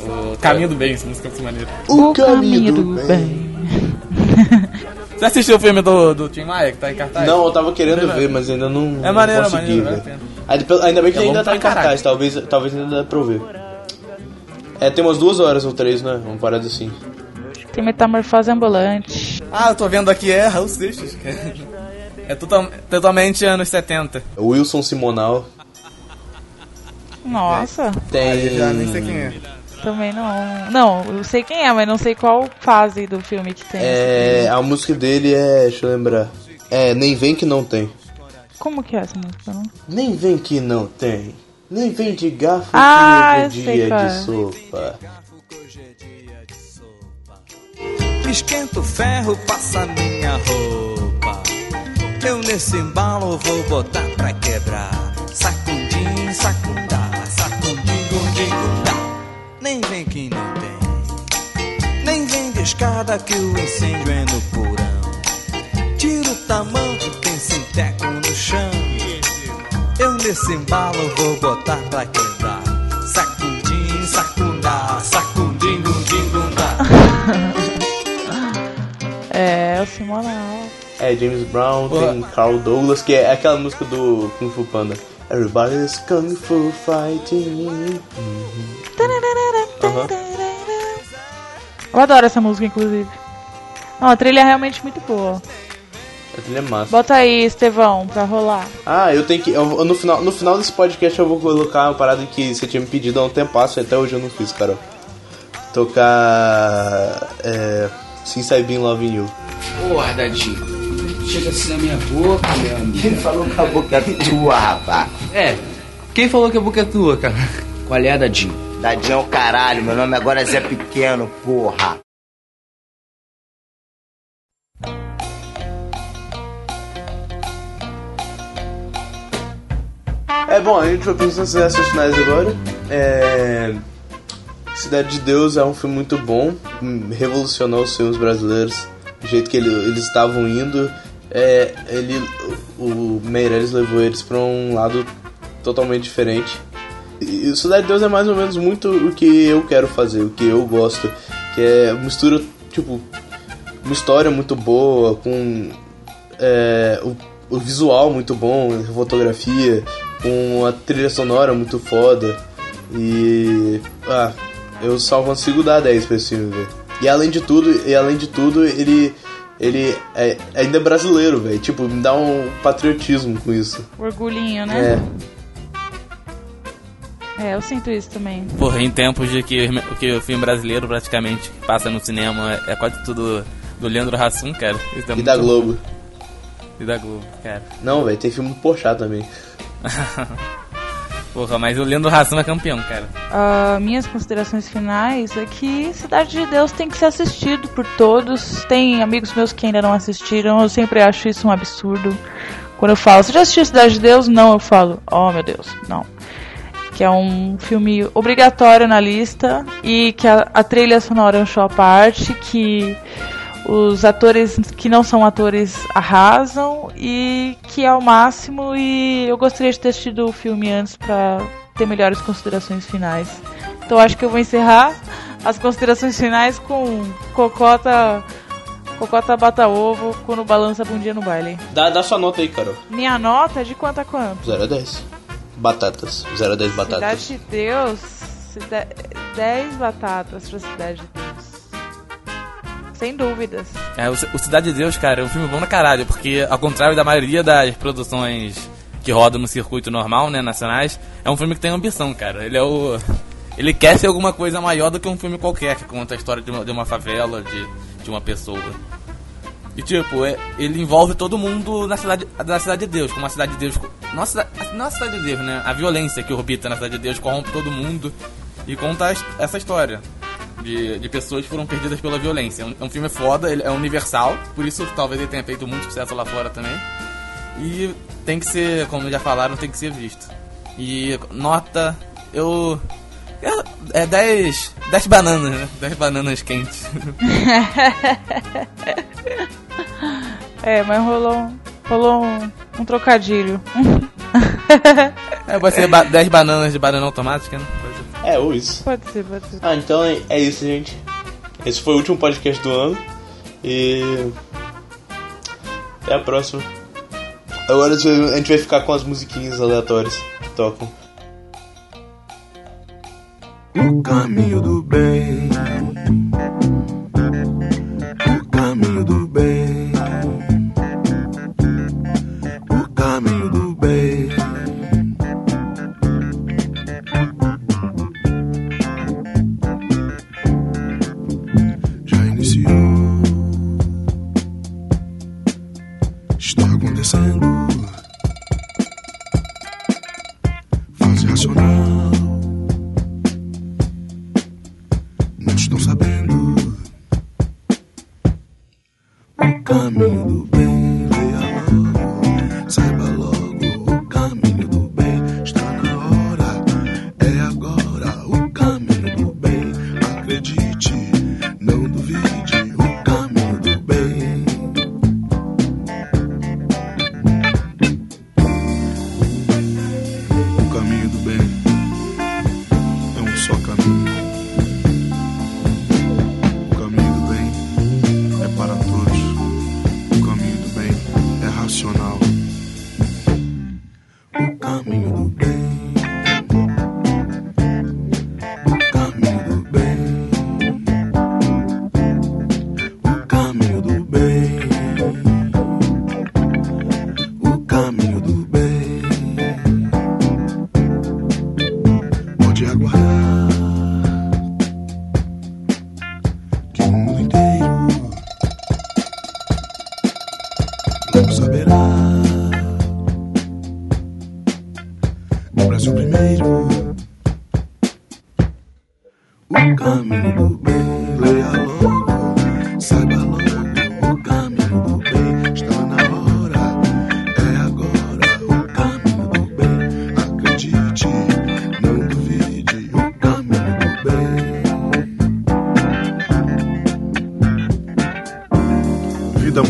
O Caminho do Bem, essa música é muito maneira. O caminho do bem. Você assistiu o filme do, do Tim Maia que tá em cartaz? Não, eu tava querendo ver, mas ainda não, É maneiro, não consegui maneiro, vale ainda bem que É ainda tá em cartaz, talvez, talvez ainda dá pra eu ver. É, tem umas duas horas ou três, né? Uma parada assim. Tem metamorfose ambulante. Ah, eu tô vendo aqui, é Raul Seixas. cara. É total- totalmente anos 70. Wilson Simonal. Nossa. Tem. Aí já nem sei quem é. Também não. Não, eu sei quem é, mas não sei qual fase do filme que tem. É, a música dele é. Deixa eu lembrar. É, Nem Vem Que Não Tem. Como que é essa música? Não? Nem vem que não tem. Nem vem de garfo Ah, que é dia de é. sopa. Esquenta o ferro, passa minha roupa. Eu nesse embalo vou botar pra quebrar. Sacundim, sacundá, sacundim, gundim, gundá. Nem vem que não tem. Nem vem de escada que o incêndio é no porão. Tira o tamanho, tem sinteco no chão. Eu nesse embalo vou botar pra quebrar. É, o Simonal. É, James Brown, tem Carl Douglas, que é aquela música do Kung Fu Panda. Everybody's Kung Fu Fighting. Uhum. Eu adoro essa música, inclusive. Não, a trilha é realmente muito boa. A trilha é massa. Bota aí, Estevão, pra rolar. Ah, eu tenho que. eu- no, final, no final desse podcast eu vou colocar uma parada que você tinha me pedido há um tempo e até hoje eu não fiz, cara. Tocar. É. Since I've Been Loving You. Porra, Dadinho. Chega assim na minha boca, meu amigo. Quem falou que a boca é tua, rapaz? É, quem falou que a boca é tua, cara? Qual é, Dadinho? Dadinho é o caralho, meu nome agora é Zé Pequeno, porra. É bom, a gente vai pensar nas essas finais agora. É. Cidade de Deus é um filme muito bom, revolucionou os filmes brasileiros, do jeito que ele- eles estavam indo. É, ele, o o Meirelles levou eles para um lado totalmente diferente. E Cidade de Deus é mais ou menos muito o que eu quero fazer, o que eu gosto, que é mistura tipo uma história muito boa com é, o, o visual muito bom, fotografia, com a trilha sonora muito foda. E. Ah, eu só consigo dar 10 pra esse filme, velho. E além de tudo, e além de tudo, ele. Ele é ainda é brasileiro, velho. Tipo, me dá um patriotismo com isso. Orgulhinho, né? É. É, eu sinto isso também. Porra, em tempos de que, que o filme brasileiro praticamente passa no cinema é quase tudo do Leandro Hassum, cara. É E da bom. Globo. E da Globo, cara. Não, velho, tem filme do Porchat também. Porra, mas o Leandro Hassum é campeão, cara. Ah, minhas considerações finais é que Cidade de Deus tem que ser assistido por todos. Tem amigos meus que ainda não assistiram, eu sempre acho isso um absurdo. Quando eu falo, você já assistiu Cidade de Deus? Não, eu falo, oh meu Deus, não. Que é um filme obrigatório na lista e que a, a trilha sonora é um show à parte, que os atores que não são atores arrasam e que é o máximo e eu gostaria de ter assistido o filme antes pra ter melhores considerações finais. Então acho que eu vou encerrar as considerações finais com Cocota Cocota bata ovo quando balança a bundinha no baile. Dá, dá sua nota aí, Carol. Minha nota é de quanto a quanto? 0 a 10. Batatas. 0 a 10 batatas. Cidade de Deus, cida- 10 batatas pra Cidade de Deus. Sem dúvidas. É, o, Cidade de Deus, cara, é um filme bom pra caralho, porque ao contrário da maioria das produções que rodam no circuito normal, né, nacionais, é um filme que tem ambição, cara. Ele é o. Ele quer ser alguma coisa maior do que um filme qualquer, que conta a história de uma, de uma favela, de, de uma pessoa. E tipo, é- ele envolve todo mundo na cidade, na cidade de Deus, como a cidade de Deus. Nossa, não a cidade de Deus, né? A violência que orbita na cidade de Deus corrompe todo mundo e conta essa história de, de pessoas que foram perdidas pela violência. É um, é um filme foda, ele é universal, por isso talvez ele tenha feito muito sucesso lá fora também. E tem que ser, como já falaram, tem que ser visto. E nota, eu. eu é 10. 10 bananas, né? 10 bananas quentes. é, mas rolou, rolou um, um trocadilho. é, vai ser 10 ba bananas de banana automática, né? É, ou isso. Pode ser, pode ser. Ah, então é, é isso, gente. Esse foi o último podcast do ano. E. Até a próxima. Agora a gente vai ficar com as musiquinhas aleatórias que tocam. O caminho do bem.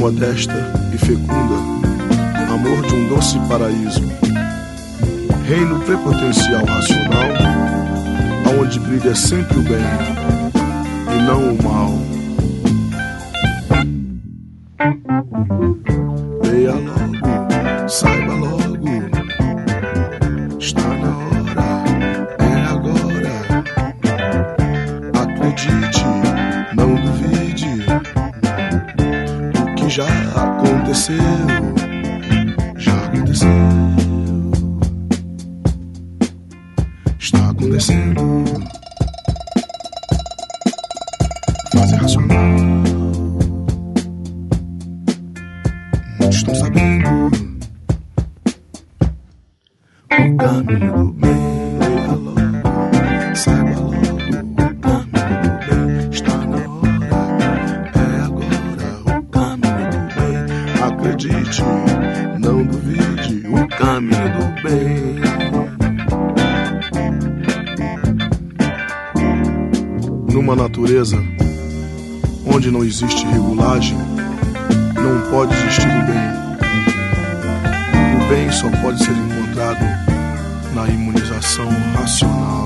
modesta e fecunda, amor de um doce paraíso, reino prepotencial racional, aonde brilha sempre o bem e não o mal. estou sabendo o caminho do bem. acredite, não duvide, o caminho do bem. Numa natureza onde não existe regulagem, pode existir o bem. O bem só pode ser encontrado na imunização racional.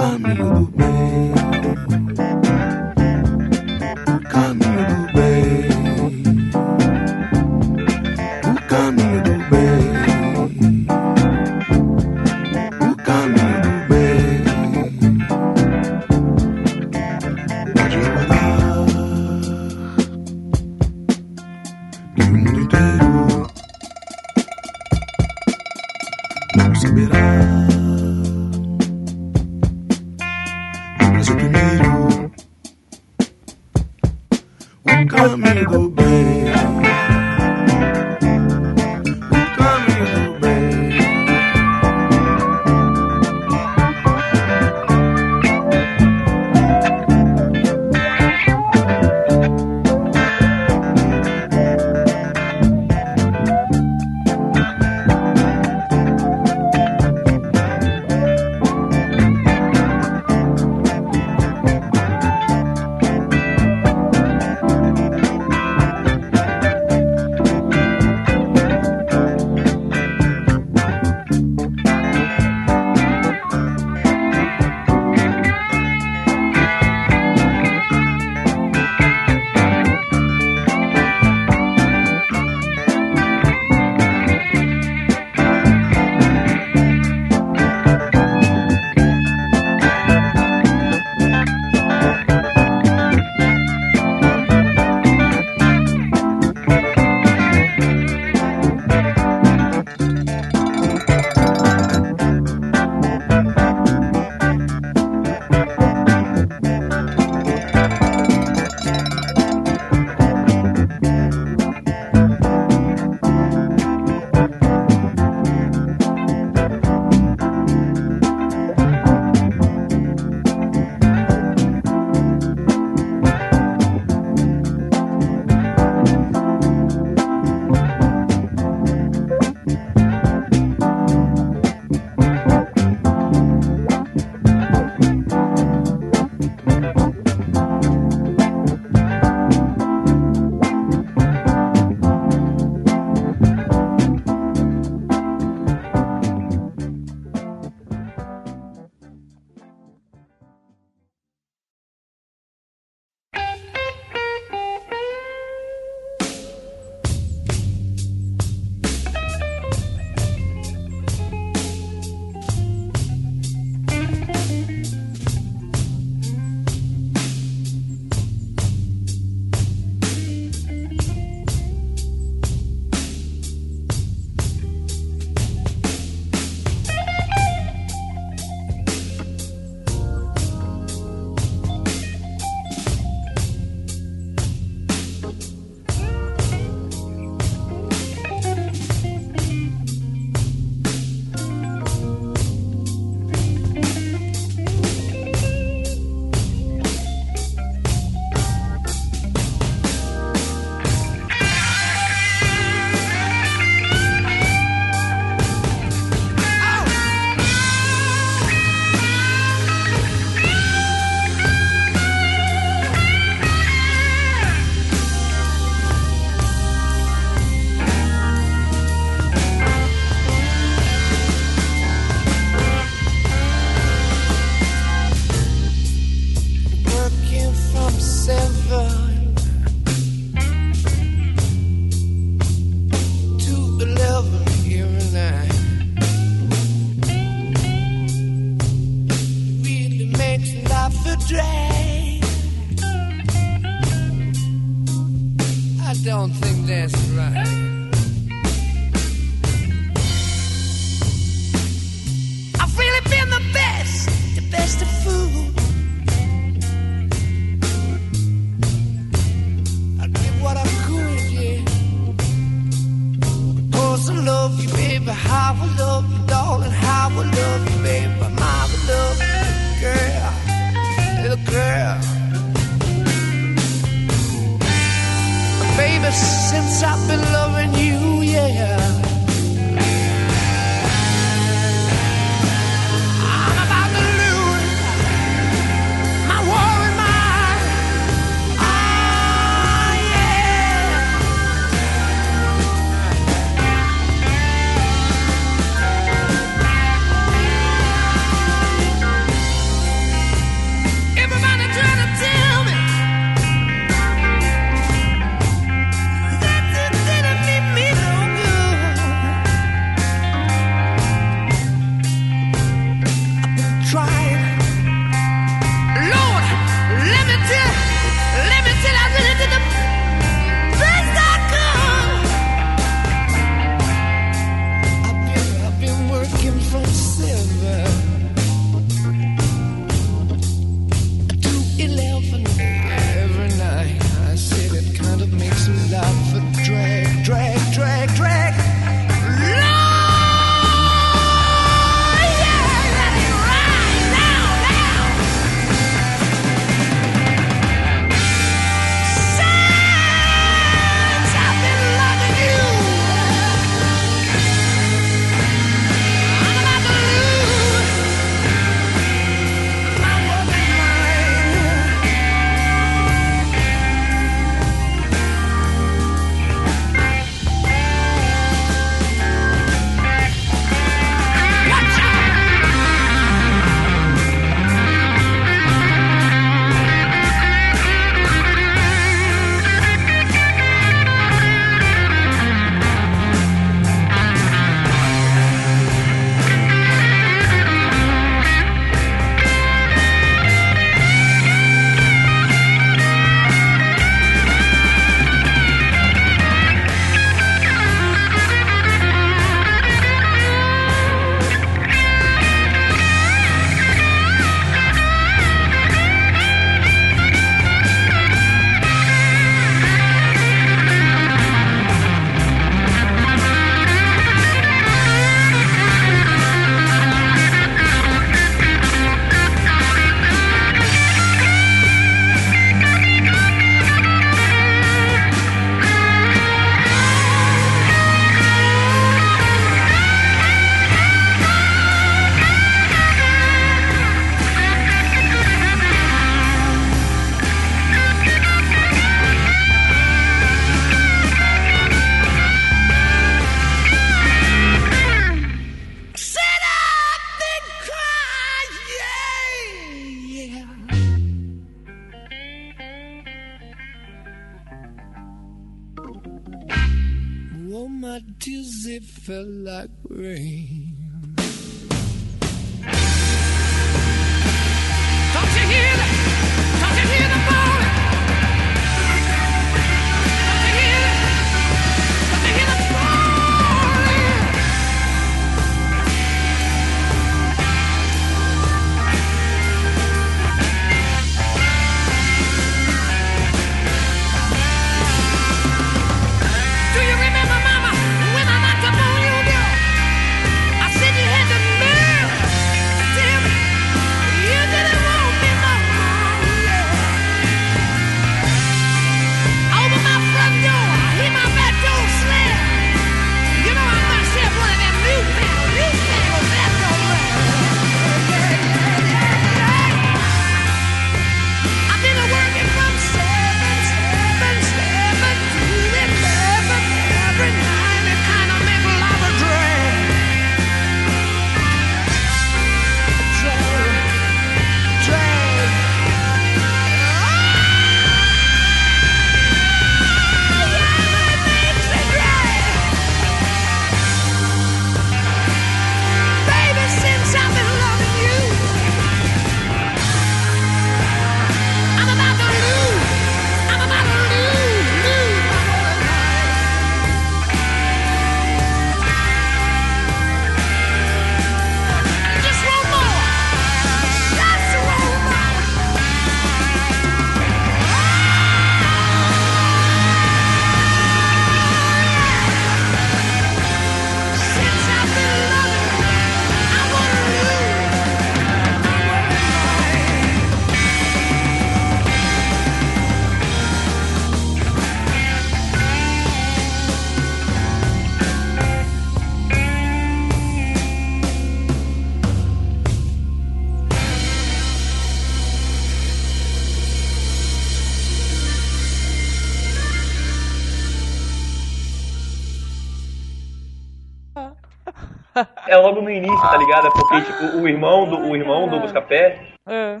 Tá ligado? É porque, tipo, o irmão do, o irmão do Buscapé. É.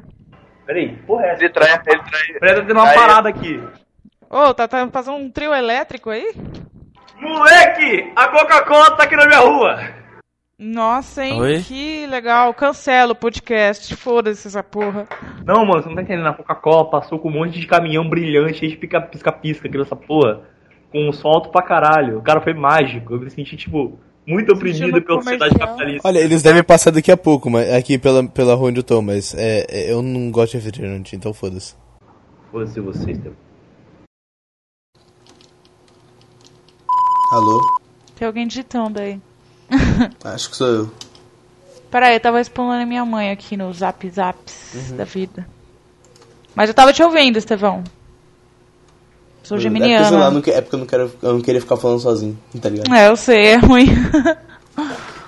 Peraí, porra, é essa? Ele trai, ele trai. Peraí, tá tendo uma parada aqui. Ô, tá, tá fazendo um trio elétrico aí? Moleque, a Coca-Cola tá aqui na minha rua. Nossa, hein? Oi? Que legal. Cancela o podcast. Foda-se essa porra. Não, mano, você não tá entendendo. A Coca-Cola passou com um monte de caminhão brilhante, cheio de pisca-pisca aqui nessa porra. Com um som alto pra caralho. O cara foi mágico. Eu me senti, tipo, muito oprimido pela sociedade capitalista. Olha, eles devem passar daqui a pouco, mas aqui pela, pela rua onde eu tô, mas é, é, eu não gosto de refrigerante, então foda-se. Foda-se vocês, tá? Alô? Tem alguém digitando aí. Acho que sou eu. Pera aí, eu tava respondendo a minha mãe aqui no Zap Zaps Uhum. da vida. Mas eu tava te ouvindo, Estevão. Sou É porque, sei lá, eu geminiana. não é porque eu não, quero, eu não queria ficar falando sozinho, tá ligado? É, eu sei, é ruim.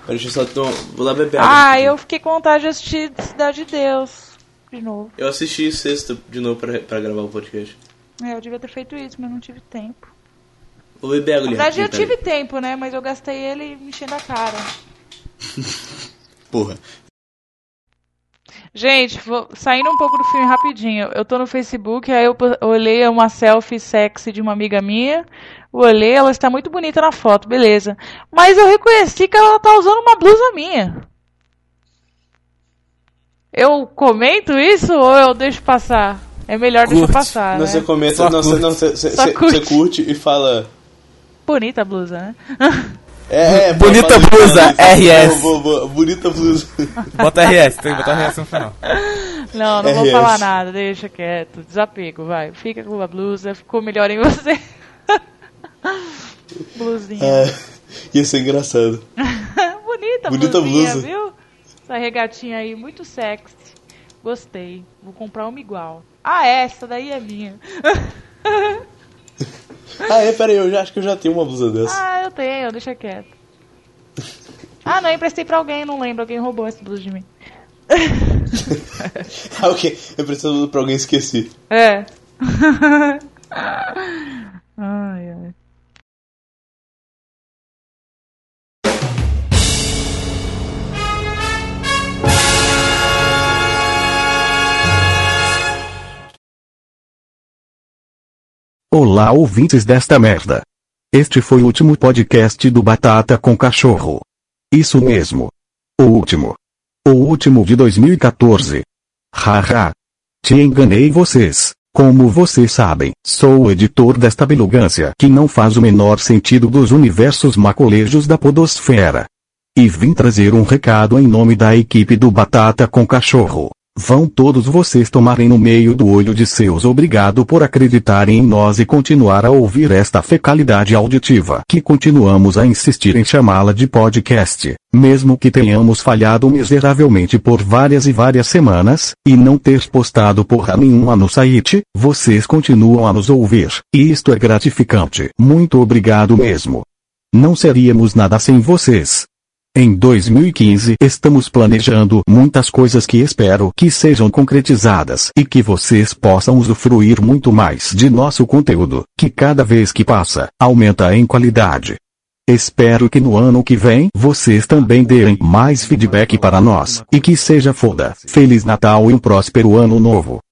Deixa eu só tomar. Vou lá beber água. ah, eu fiquei com vontade de assistir Cidade de Deus. De novo. Eu assisti sexta de novo pra, pra gravar o podcast. É, eu devia ter feito isso, mas não tive tempo. Vou beber água Na verdade, eu rapidinho, tive tempo, né? Mas eu gastei ele me enchendo a cara. Porra. Gente, vou- saindo um pouco do filme rapidinho. Eu tô no Facebook, aí eu olhei uma selfie sexy de uma amiga minha. Olhei, ela está muito bonita na foto, beleza. Mas eu reconheci que ela tá usando uma blusa minha. Eu comento isso ou eu deixo passar? É melhor deixar passar, Não, né? você comenta, Só não, você, curte. não, você, você, Só você- curte. você curte e fala. Bonita a blusa, né? É, é, Bonita blusa, RS. Bonita blusa. Bota RS, tem que botar RS no final. Não, não vou RS. falar nada, deixa quieto. Desapego, vai. Fica com a blusa, ficou melhor em você. Blusinha. É, ia ser engraçado. Bonita, Bonita blusinha, blusa. viu? Essa regatinha aí, muito sexy. Gostei. Vou comprar uma igual. Ah, essa daí é minha. Ah, é, peraí, eu já acho que eu já tenho uma blusa dessa. ah, eu tenho, deixa quieto. Ah, não, emprestei pra alguém, não lembro. Alguém roubou essa blusa de mim. Ah, ok. Eu preciso pra alguém esquecer. É. ai, ai. Olá, ouvintes desta merda. Este foi o último podcast do Batata com Cachorro. Isso mesmo. O último. O último de 2014. Haha. Te enganei vocês. Como vocês sabem, sou o editor desta belugância que não faz o menor sentido dos universos macolejos da podosfera. E vim trazer um recado em nome da equipe do Batata com Cachorro. Vão todos vocês tomarem no meio do olho de seus obrigado por acreditarem em nós e continuar a ouvir esta fecalidade auditiva que continuamos a insistir em chamá-la de podcast, mesmo que tenhamos falhado miseravelmente por várias e várias semanas, e não ter postado porra nenhuma no site, vocês continuam a nos ouvir, e isto é gratificante. Muito obrigado mesmo. Não seríamos nada sem vocês. Em 2015 estamos planejando muitas coisas que espero que sejam concretizadas e que vocês possam usufruir muito mais de nosso conteúdo, que cada vez que passa, aumenta em qualidade. Espero que no ano que vem vocês também deem mais feedback para nós e que seja foda. Feliz Natal e um próspero ano novo.